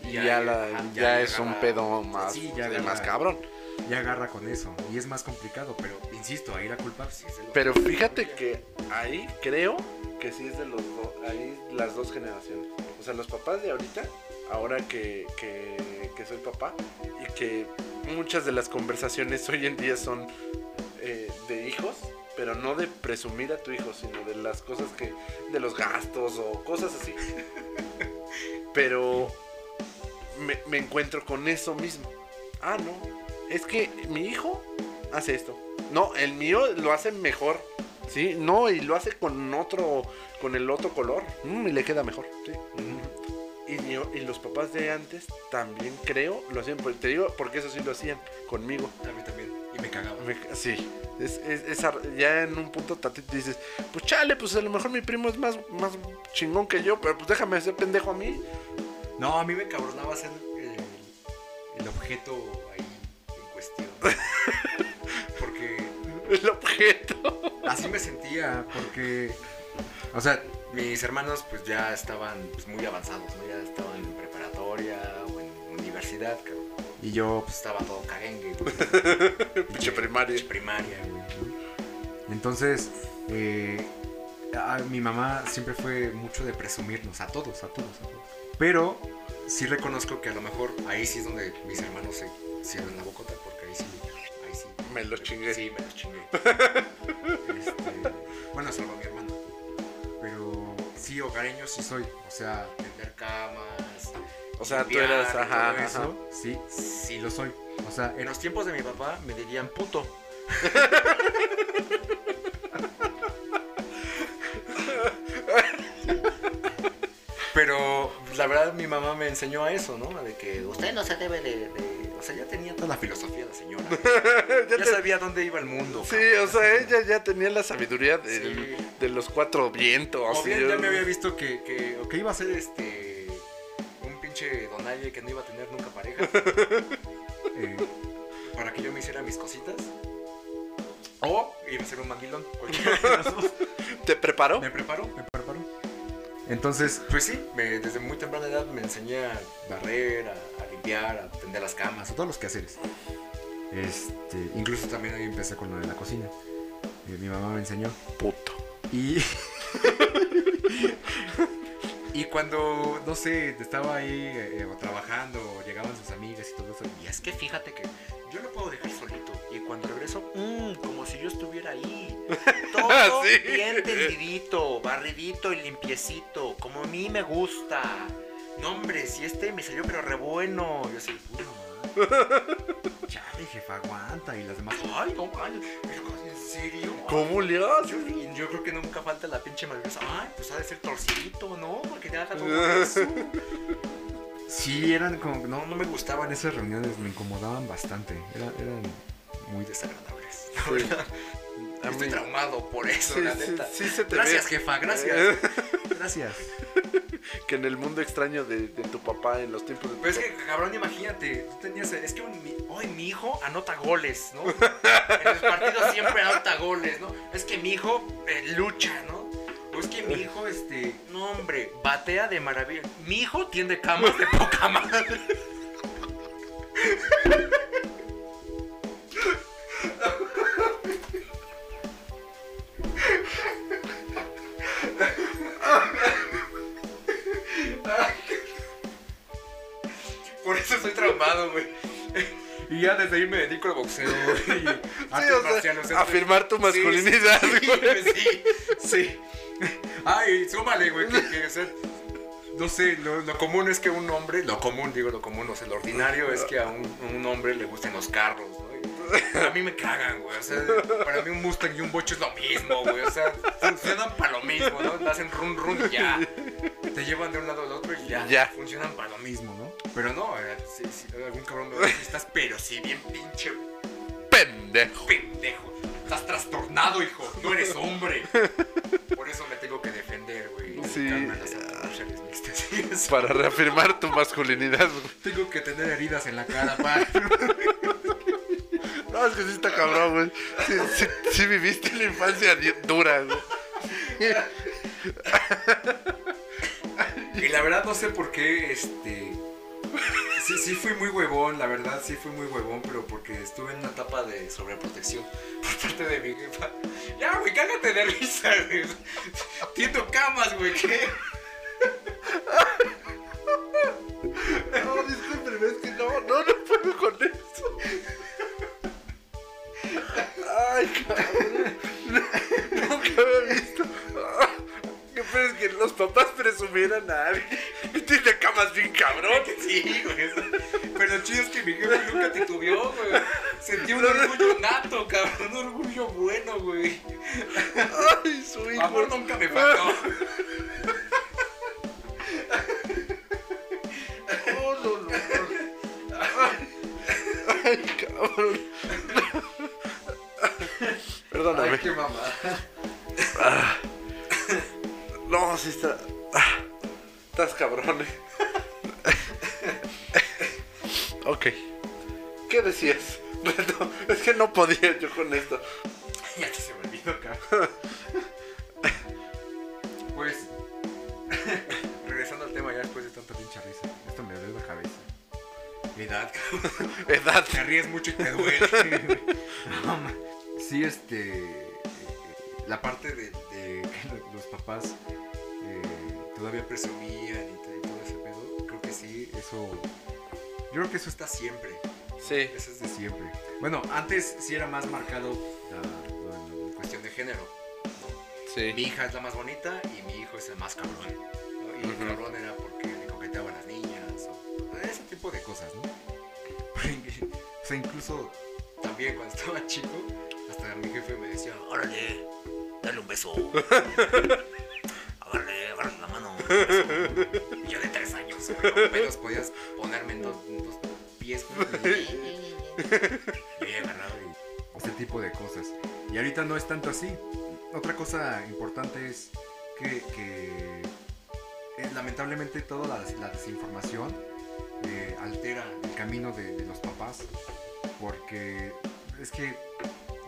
Y Ya ya, llega- la- ajá, ya, ya es un pedo más, Sí, ya más cabrón. ya agarra con eso. Y es más complicado, pero insisto, ahí la culpa Sí, es Pero fíjate que ahí creo que sí es de los ahí las dos generaciones. O sea, los papás de ahorita, ahora que, que, que soy papá, y que muchas de las conversaciones <laughs> hoy en día son pero no de presumir a tu hijo, sino de las cosas que, de los gastos o cosas así. <laughs> Pero me, me encuentro con eso mismo. Ah, no, es que mi hijo hace esto. No, el mío lo hace mejor. Sí, no, y lo hace con otro, con el otro color. Mm, y le queda mejor. Sí. Y, yo- y los papás de antes también creo lo hacían. Pues, te digo, porque eso sí lo hacían conmigo. A mí también. Y me cagaba. Me- sí, es, es- es ya en un punto tantito dices, pues chale, pues a lo mejor mi primo es más, más chingón que yo, pero pues déjame hacer pendejo a mí. No, a mí me cabronaba ser el, el objeto ahí en cuestión. <laughs> Porque El objeto. así me sentía. Porque, o sea, Mis hermanos pues ya estaban pues, muy avanzados, ¿no? Ya estaban en preparatoria o en universidad, cabrón. Y yo, Pues estaba todo cagengue, güey. <laughs> Pinche primaria. Pinche primaria, güey. entonces, eh, a- mi mamá siempre fue mucho de presumirnos, a todos, a todos, a todos. Pero, Sí reconozco que a lo mejor ahí sí es donde mis hermanos se cierran la bocota, porque ahí sí, ahí sí. Me los chingué. Sí, me los chingué. <laughs> este, Bueno, salvo a mi hermano. pero sí, hogareño sí soy. O sea, Tender camas. O sea, tú eras, ajá, eso. sí, sí lo soy. O sea, En los tiempos de mi papá me dirían puto. Pero la verdad mi mamá me enseñó a eso, ¿no? De que usted no se debe de... de- o sea, ya tenía todo una filosofía la señora. <laughs> Ya Ya te- sabía dónde iba el mundo. Sí, o sea, ella ya tenía la sabiduría del- Sí. de los cuatro vientos. O bien ya me había visto que, que, iba a ser este pinche donalle que no iba a tener nunca pareja. <laughs> eh, para que yo me hiciera mis cositas. O iba a ser un manguilón. Cualquiera de las dos. <laughs> ¿Te preparó? Me preparó, me preparó. Entonces, pues sí, me- desde muy temprana edad me enseñé a barrer, a, a limpiar, a tender las camas, a todos los quehaceres. Este, incluso también ahí empecé con lo de la cocina. Eh, mi mamá me enseñó. Puto. Y. <laughs> y cuando, no sé, estaba ahí eh, trabajando, llegaban sus amigas y todo eso. Y es que fíjate que yo lo puedo dejar solito. Y cuando regreso, mmm, como si yo estuviera ahí. <laughs> Todo Sí. bien tendidito, barridito y limpiecito, como a mí me gusta. No, hombre, si este me salió, pero re bueno. Yo así, "Uy, no <laughs> Chale, jefa, aguanta. Y las demás. Ay, no, ay, pero ¿en serio? ¿Cómo le Yo, haces? yo creo que nunca falta la pinche malviosa. Ay, pues ha de ser torcidito, ¿no? Porque te haga todo eso. <laughs> Sí, eran como. No, no me gustaban esas reuniones, me incomodaban bastante. Era- eran Muy desagradables. <laughs> Estoy traumado por eso, Sí, la neta. sí se te gracias, ve. jefa, gracias. Eh, <laughs> Gracias. que en el mundo extraño de, de tu papá, en los tiempos de tu Pero es papá. que, cabrón, imagínate, tú tenías, es que un- hoy mi hijo anota goles, ¿no? en los partidos siempre anota goles, ¿no? Es que mi hijo eh, lucha, ¿no? O es que mi hijo, este, no hombre, batea de maravilla. Mi hijo tiende camas de poca madre. Y ya desde ahí me dedico al boxeo y artes <laughs> o sea, marciales. afirmar tu masculinidad, Sí, güey. sí, sí. Ay, súmale, güey, que, que, o sea, no sé, lo, lo común es que un hombre, lo común, digo lo común, o sea, lo ordinario es que a un, un hombre le gusten los carros, ¿no? A mí me cagan, güey, o sea, para mí un Mustang y un Bocho es lo mismo, güey, o sea, funcionan para lo mismo, ¿no? Hacen run run y ya. Te llevan de un lado al otro y ya. Ya. Funcionan para lo mismo, ¿no? Pero no, eh, si, si algún cabrón me va a decir, estás, pero si bien pinche Pendejo. pendejo. Estás trastornado, hijo. No eres hombre. Por eso me tengo que defender, güey. Sí. dedicarme a las artes marciales mixtas. Sí, eso. Para reafirmar tu masculinidad. güey. Tengo que tener heridas en la cara, pa. <laughs> No, es que sí está cabrón, güey. Sí, sí, sí viviste la infancia di- dura, güey. <laughs> Y la verdad no sé por qué, este... Sí, sí fui muy huevón, la verdad sí fui muy huevón, pero porque estuve en una etapa de sobreprotección por parte de mi jefa. Ya, güey, cágate de risa, güey. Tiendo camas, güey, ¿qué? No, discúlpeme, es que no, no, no puedo con eso. Ay, cabrón. Nunca había visto. Ah, pedo es que los papás presumieran a alguien <laughs> tiene camas bien cabrón. <laughs> Sí, güey. Pero lo chido es que mi jefa nunca titubeó, güey. Sentí un orgullo nato, cabrón. Un orgullo bueno, güey. Ay, su hijo. Amor nunca me faltó. <laughs> No, no, no. Ay, ay, cabrón. Perdóname. qué mamá. No, sí está. ah, Estás cabrón, eh. ok. ¿Qué decías? Es que no podía yo con esto. Ya se me olvidó, cabrón. Pues, regresando al tema ya después de tanta pinche risa. Esto me duele la cabeza. Edad, cabrón. Edad. Te ríes mucho y te duele. <laughs> No, sí, este. La parte de, de que <laughs> lo- los papás eh, todavía presumían y, to- y todo ese pedo. Creo que sí, eso. Yo creo que eso está siempre. Sí. Eso es de siempre. Bueno, antes sí era más marcado la, Cuestión de género. Sí. Mi hija es la más bonita y mi hijo es el más cabrón. ¿no? Y el cabrón era porque le coqueteaba a las niñas o ese tipo de cosas, ¿no? <laughs> O sea, incluso. También cuando estaba <laughs> chico, hasta mi jefe me decía, Órale, dale un beso. <laughs> Agárrale, agárrale la mano. yo de tres años, con pedos podías ponerme en dos, en dos pies. güey. Y ahí agarrado y ese tipo de cosas. Y ahorita no es tanto así. Otra cosa importante es que, que, eh, lamentablemente toda la, la desinformación eh, altera el camino de, de los papás. Porque es que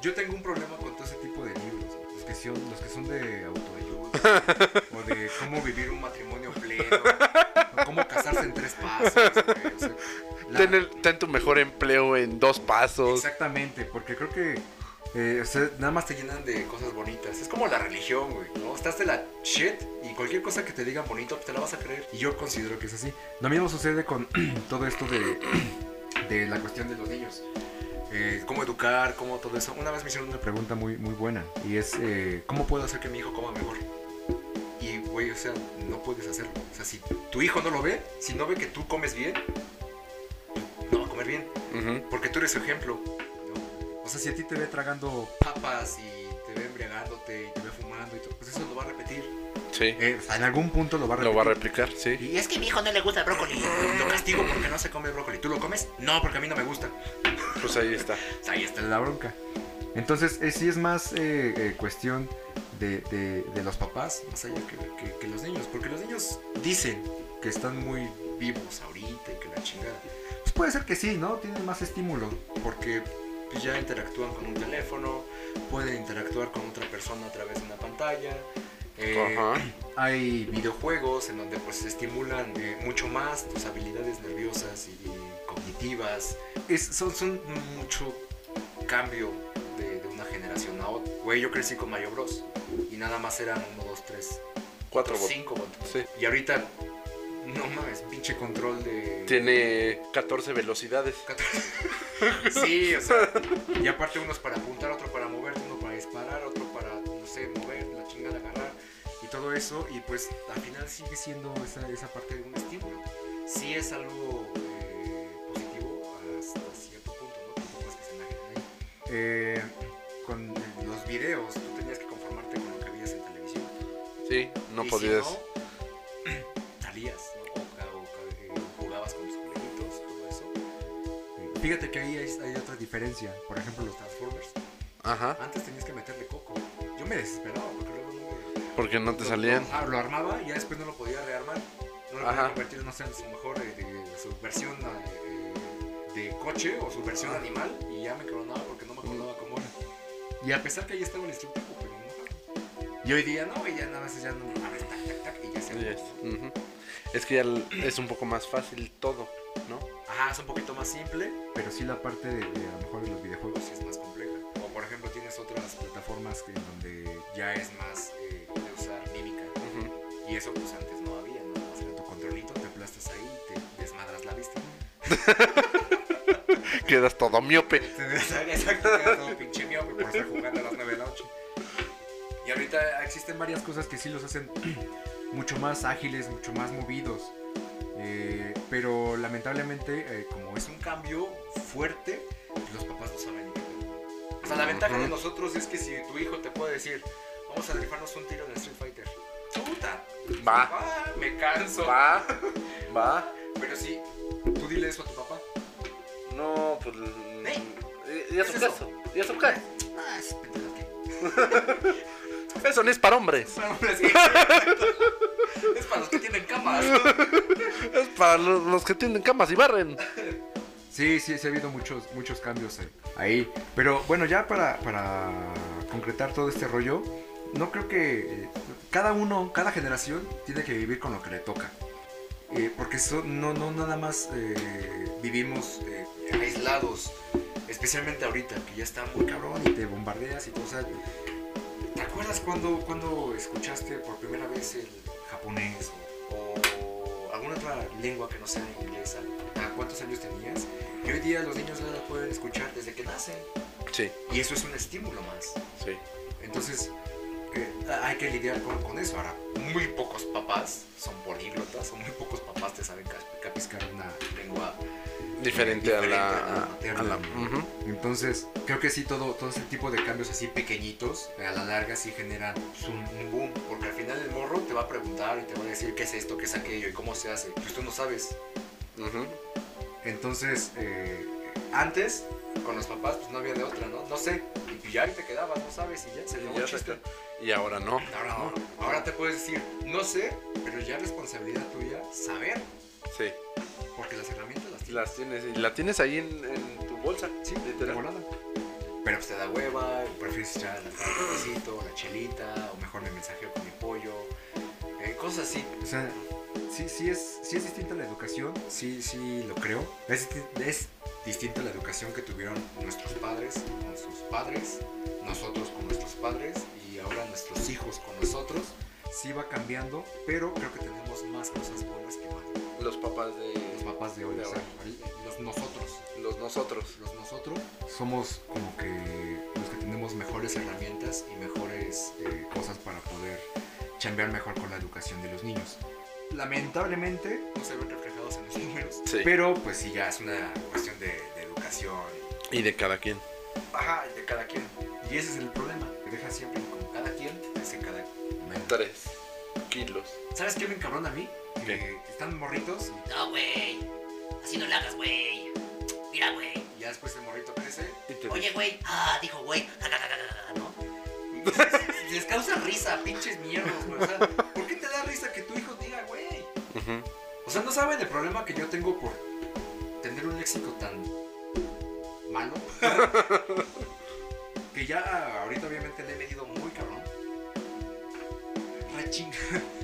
yo tengo un problema con todo ese tipo de libros. Los que son, los que son de autoayuda. <laughs> o de cómo vivir un matrimonio pleno. o cómo casarse en tres pasos. güey, o sea, la- Ten, el- ten tu mejor empleo en dos pasos. Exactamente, porque creo que eh, o sea, nada más te llenan de cosas bonitas. Es como la religión, güey, ¿no? Estás de la shit y cualquier cosa que te digan bonito pues, te la vas a creer. Y yo considero que es así. Lo mismo sucede con <clears throat> todo esto de, <clears throat> de la cuestión de los niños. Eh, cómo educar, cómo todo eso. Una vez me hicieron una pregunta muy, muy buena y es eh, ¿cómo puedo hacer que mi hijo coma mejor? Y, güey, o sea, no puedes hacerlo. O sea, si tu hijo no lo ve, si no ve que tú comes bien, no va a comer bien. Porque tú eres su ejemplo. ¿no? O sea, si a ti te ve tragando papas y te ve embriagándote y te ve fumando y todo, pues eso lo va a repetir. Sí. Eh, o sea, en algún punto lo va a repetir. Lo va a replicar, sí. Y es que a mi hijo no le gusta el brócoli. Lo castigo porque no se come brócoli. ¿Tú lo comes? No, porque a mí no me gusta. Pues ahí está. O <laughs> sea, ahí está la bronca. Entonces, eh, sí es más eh, eh, cuestión de, de- de los papás, más allá que, que- que los niños. Porque los niños dicen que están muy vivos ahorita y que la chingada. Pues puede ser que sí, ¿no? Tienen más estímulo. Porque pues, ya interactúan con un teléfono, pueden interactuar con otra persona a través de una pantalla. Eh, <clears throat> hay videojuegos en donde pues se estimulan eh, mucho más tus habilidades nerviosas y, cognitivas. Es, son, son mucho cambio de, de una generación a otra. Güey, yo crecí con Mario Bros. Y nada más eran 1, 2, 3, Cuatro botones. 5 botones. Sí. Y ahorita, no mames, pinche control de... Tiene 14 velocidades. <laughs> Sí, o sea, y aparte unos para apuntar, otro para moverte, todo eso. Y pues al final sigue siendo esa, esa parte de un estímulo. Sí es algo eh, positivo hasta cierto punto, ¿no? Tampoco es que se ahí. Eh, con los videos, tú tenías que conformarte con lo que veías en televisión. Sí, no Y podías. Si no, <clears throat> salías, ¿no? O, o eh, jugabas con tus jueguitos, todo eso. Fíjate que ahí hay, hay otra diferencia. Por ejemplo, los Transformers. Ajá. Antes tenías que meterle coco. Yo me desesperaba porque. Porque no te lo- salían. Lo, ah, lo armaba y ya después no lo podía rearmar. No lo Ajá. podía convertir, no sé, en su mejor, eh, de- su versión eh, de coche o su versión animal. Y ya me coronaba porque no me acordaba cómo era. Y a pesar que ahí estaba el instructivo, pero no. Y hoy día no, y ya nada más ya no mames, tac, tac, tac, y ya se acabó. es. Que ya es un poco más fácil todo, ¿no? Ajá, es un poquito más simple, pero sí la parte de, de a lo mejor de los videojuegos es más compleja. O por ejemplo tienes otras plataformas que- en donde ya es más eso pues antes no había, ¿no? Era tu controlito, te aplastas ahí y te desmadras la vista. <laughs> Quedas todo miope. <laughs> <laughs> Exacto, quedas todo pinche miope por estar jugando a las 9 de la noche. Y ahorita existen varias cosas que sí los hacen <clears throat> mucho más ágiles, mucho más movidos. Eh, pero lamentablemente, eh, como es un cambio fuerte, los papás no saben. O sea, la ventaja de nosotros es que si tu hijo te puede decir, vamos a rifarnos un tiro en Street Fighter. Va, me canso. va, va. Pero sí, tú dile eso a tu papá. No, pues. ¿Eh? ¿Y a su ¿Qué es caso? ¿Y a su caso? Ah, es. <laughs> Eso no es para hombres. Para hombres exacto. Es para los que tienen camas. Es para los, los que tienen camas y barren. Sí, sí, sí ha habido muchos, muchos cambios ahí. ahí. Pero bueno, ya para, para concretar todo este rollo, no creo que eh, cada uno, cada generación tiene que vivir con lo que le toca. Eh, porque so- no, no nada más eh, vivimos eh, aislados, especialmente ahorita, que ya está muy cabrón y te bombardeas y sea, ¿te acuerdas cuando, cuando escuchaste por primera vez el japonés o, o alguna otra lengua que no sea inglesa? ¿A cuántos años tenías? Y hoy día los niños ya la pueden escuchar desde que nacen. Sí, Y eso es un estímulo más. sí. Entonces, eh, hay que lidiar con, con eso. Ahora, muy pocos papás son políglotas, o muy pocos papás te saben capiscar una lengua. Diferente a Diferente a la la. materna. A la ujú. Entonces, creo que sí, todo, todo ese tipo de cambios así pequeñitos, eh, a la larga sí generan un, boom. Porque al final el morro te va a preguntar y te va a decir qué es esto, qué es aquello y cómo se hace. Pues tú no sabes. Entonces, eh, antes, con los papás, pues no había de otra, ¿no? No sé. Y pues ya ahí te quedabas, no sabes, y ya se Y el. Y ahora no. Ahora no. Ahora te puedes decir, no sé, pero ya es responsabilidad tuya saber. Sí. Porque las herramientas las tienes. Las tienes, y la tienes ahí en, en tu bolsa. Sí, de literal. volada. Pero pues te da hueva, prefieres echar la cafecito, la chelita, o mejor me mensajeo con mi pollo, eh, cosas así. O sea, sí, sí, es, sí es distinta la educación, sí, sí lo creo. Es, es distinta la educación que tuvieron nuestros padres con sus padres, nosotros con nuestros padres y ahora nuestros hijos con nosotros. Sí va cambiando, pero creo que tenemos más cosas buenas que malas. Los papás de Los papás de hoy, De o sea, ahora. los nosotros los nosotros. los nosotros somos como que los que tenemos mejores herramientas y mejores eh, cosas para poder chambear mejor con la educación de los niños. Lamentablemente no se ven reflejados en los números, Sí. pero pues sí ya es una cuestión de, de educación, Y de cada quien. ajá, de cada quien. Y ese es el problema, que deja siempre con cada quien, hace cada momento. Tres kilos. ¿Sabes qué me encabrona a mí? ¿Qué? Que están morritos No, güey. Así no lo hagas, güey. Mira, güey. y ya después el morrito crece Y te Oye, güey. Ah, dijo, güey. ¿no? y <laughs> les causa risa, pinches mierdos, güey. O sea, ¿por qué da risa que tu hijo diga, güey? O sea, no saben el problema que yo tengo por tener un léxico tan malo. <laughs> que ya ahorita obviamente le he medido muy cabrón. Re chinga.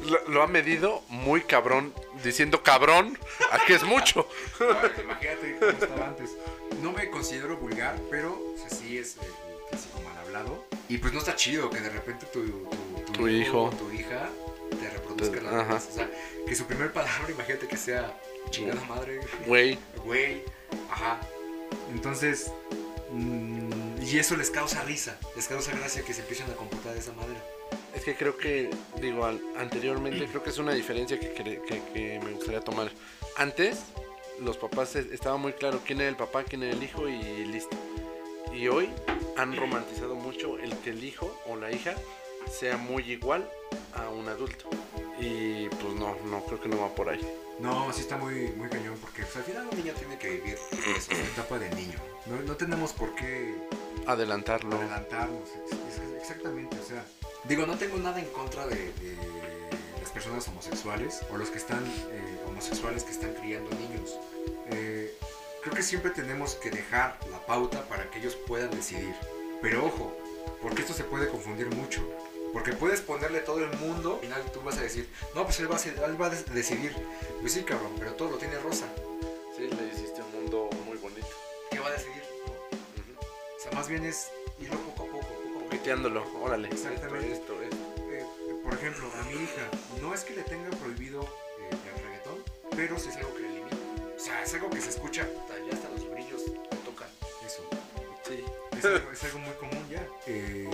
Lo, lo ha medido muy cabrón, diciendo cabrón, a que es mucho. Imagínate cómo estaba antes. No me considero vulgar, pero o sea, sí es clásico mal hablado. Y pues no está chido que de repente tu, tu, Tu hijo. o tu hija demás. O sea, que su primer palabra, imagínate que sea chingada madre. Güey, Güey, ajá. Entonces, mm, y eso les causa risa, les causa gracia que se empiecen a comportar de esa manera. es que creo que, digo, anteriormente, creo que es una diferencia que, cre- que- que me gustaría tomar. Antes, los papás estaba muy claro quién era el papá, quién era el hijo y listo. Y hoy han romantizado mucho el que el hijo o la hija sea muy igual a un adulto. Y pues no, no, creo que no va por ahí. No, sí está muy, muy cañón, porque pues, al final un niño tiene que vivir <clears throat> su etapa de niño. No, no tenemos por qué Adelantarlo. adelantarnos, ex- ex- exactamente, o sea, digo, no tengo nada en contra de, de las personas homosexuales o los que están eh, homosexuales que están criando niños. Eh, creo que siempre tenemos que dejar la pauta para que ellos puedan decidir. Pero ojo, porque esto se puede confundir mucho. Porque puedes ponerle todo el mundo, al final tú vas a decir, no, pues él va a, él va a decidir. Pues sí, cabrón, pero todo lo tiene rosa. Sí, le hiciste un mundo muy bonito. ¿Qué va a decidir? O sea, más bien es irlo poco a poco, poco a poco. Piteándolo, órale. Exactamente. Esto, esto, esto. Eh, por ejemplo, a mi hija, no es que le tenga prohibido eh, el reggaetón, pero sí es algo que le limita. O sea, es algo que se escucha, ya hasta los brillos le tocan. Eso. Sí. Es algo, es algo muy común ya. Eh,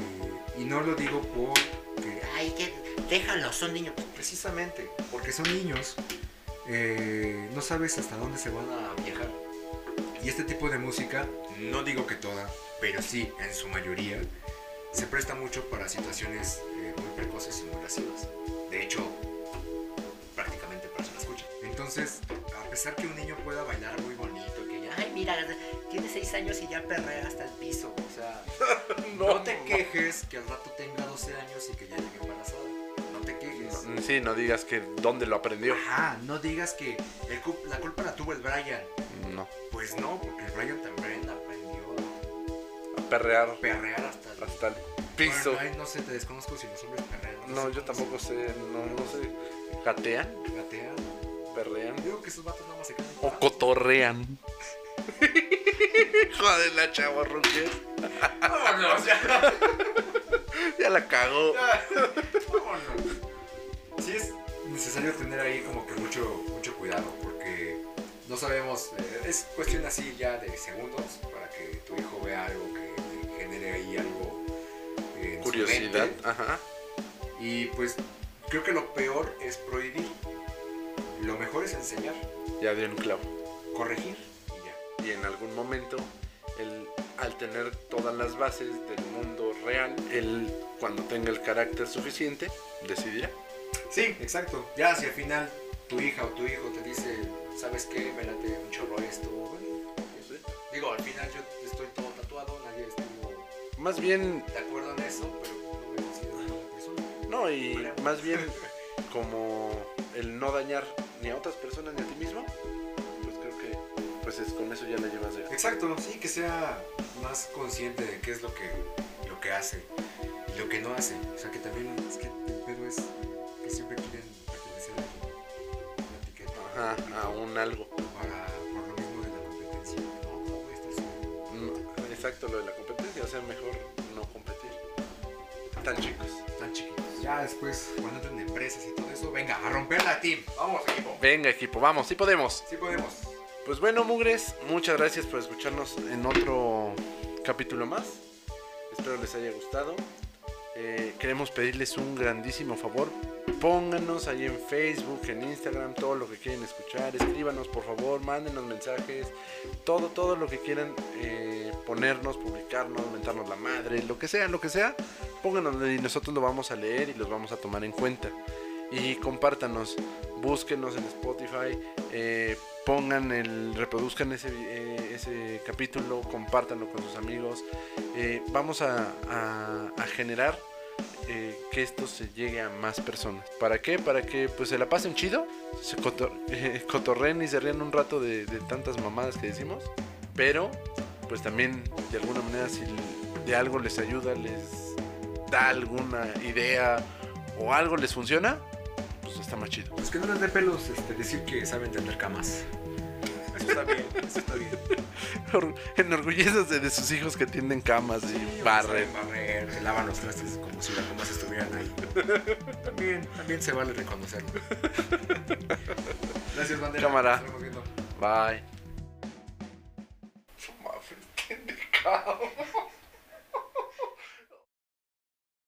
y no lo digo porque, Ay, que déjalo, son niños. precisamente, porque son niños, eh, no sabes hasta dónde se van a viajar. Y este tipo de música, no digo que toda, pero sí, en su mayoría, se presta mucho para situaciones eh, muy precoces y muy lascivas. De hecho, prácticamente para eso la escucha. Entonces, a pesar que un niño pueda bailar muy bonito, que ya, Ay, mira, tiene seis años y ya perrea hasta el piso. o sea, <laughs> no, te quejes que al rato tenga 12 años y que ya llegue embarazada. No te quejes. No, sí, no digas que dónde lo aprendió. Ajá, no digas que el la culpa la tuvo el Brian. No. Pues no, porque el Brian también aprendió A perrear a perrear hasta el hasta el piso. Bueno, ay, no sé, te desconozco si los hombres perrean. No, sé yo tampoco sé, no, no sé. ¿Gatean? Gatean. ¿Perrean? Digo que esos vatos nada más se quedan ¿O cotorrean? <laughs> Joder, la chava Rucker. Vámonos, ya. <laughs> Ya la cagó. Vámonos. Sí es necesario tener ahí como que mucho, mucho cuidado porque no sabemos, eh, es cuestión así ya de segundos para que tu hijo vea algo que genere ahí algo eh, en su Curiosidad. mente. Ajá. Y pues creo que lo peor es prohibir. Lo mejor es enseñar, Ya dio un clavo. corregir y ya. Y en algún momento, él, al tener todas las bases del mundo real, él, cuando tenga el carácter suficiente, decidirá. Sí, exacto. Ya si al final tu hija o tu hijo te dice, ¿sabes qué? Me late un chorro esto. Digo, al final yo estoy todo tatuado, nadie estuvo Más bien, de acuerdo en eso, pero no me considero una persona. no, y más bien <laughs> como el no dañar ni a otras personas ni a ti mismo, pues creo que pues es, con eso ya la llevas de... Exacto, sí, que sea más consciente de qué es lo que, lo que hace y lo que no hace. O sea, que también es que el pedo es que siempre quieren pertenecer a una etiqueta. Ajá, a un algo. Para, por lo mismo de la competencia. No, no. No, exacto, lo de la competencia, o sea, mejor no competir. Tan chicos. Tan chiquitos. Ya después, cuando entran en empresas y todo eso, venga, a romperla, team. Vamos, equipo. Venga equipo, vamos, sí podemos. Sí podemos. Pues bueno, mugres, muchas gracias por escucharnos en otro capítulo más. Espero les haya gustado. Eh, queremos pedirles un grandísimo favor. Pónganos ahí en Facebook, en Instagram, todo lo que quieren escuchar. Escríbanos, por favor, mándenos mensajes. Todo, todo lo que quieran eh, ponernos, publicarnos, mentarnos la madre, lo que sea, lo que sea. Pónganos y nosotros lo vamos a leer y los vamos a tomar en cuenta. Y compártanos, búsquenos en Spotify, eh, pongan el, reproduzcan ese, eh, ese capítulo, compártanlo con sus amigos. Eh, vamos a, a- generar que esto se llegue a más personas. ¿Para qué? Para que pues se la pasen chido, se cotor- cotorreen y se rían un rato de, de tantas mamadas que decimos. Pero pues también de alguna manera si de algo les ayuda, les da alguna idea o algo les funciona, está más chido. Pues que no les dé pelos este, decir que saben tender camas. Eso está bien, eso está bien. Or- Enorgullézase de sus hijos que tienden camas y barren. Barrer, se lavan los trastes como si las comas estuvieran ahí. También, también se vale reconocerlo. Gracias, bandera. Cámara. Nos estamos viendo. Bye.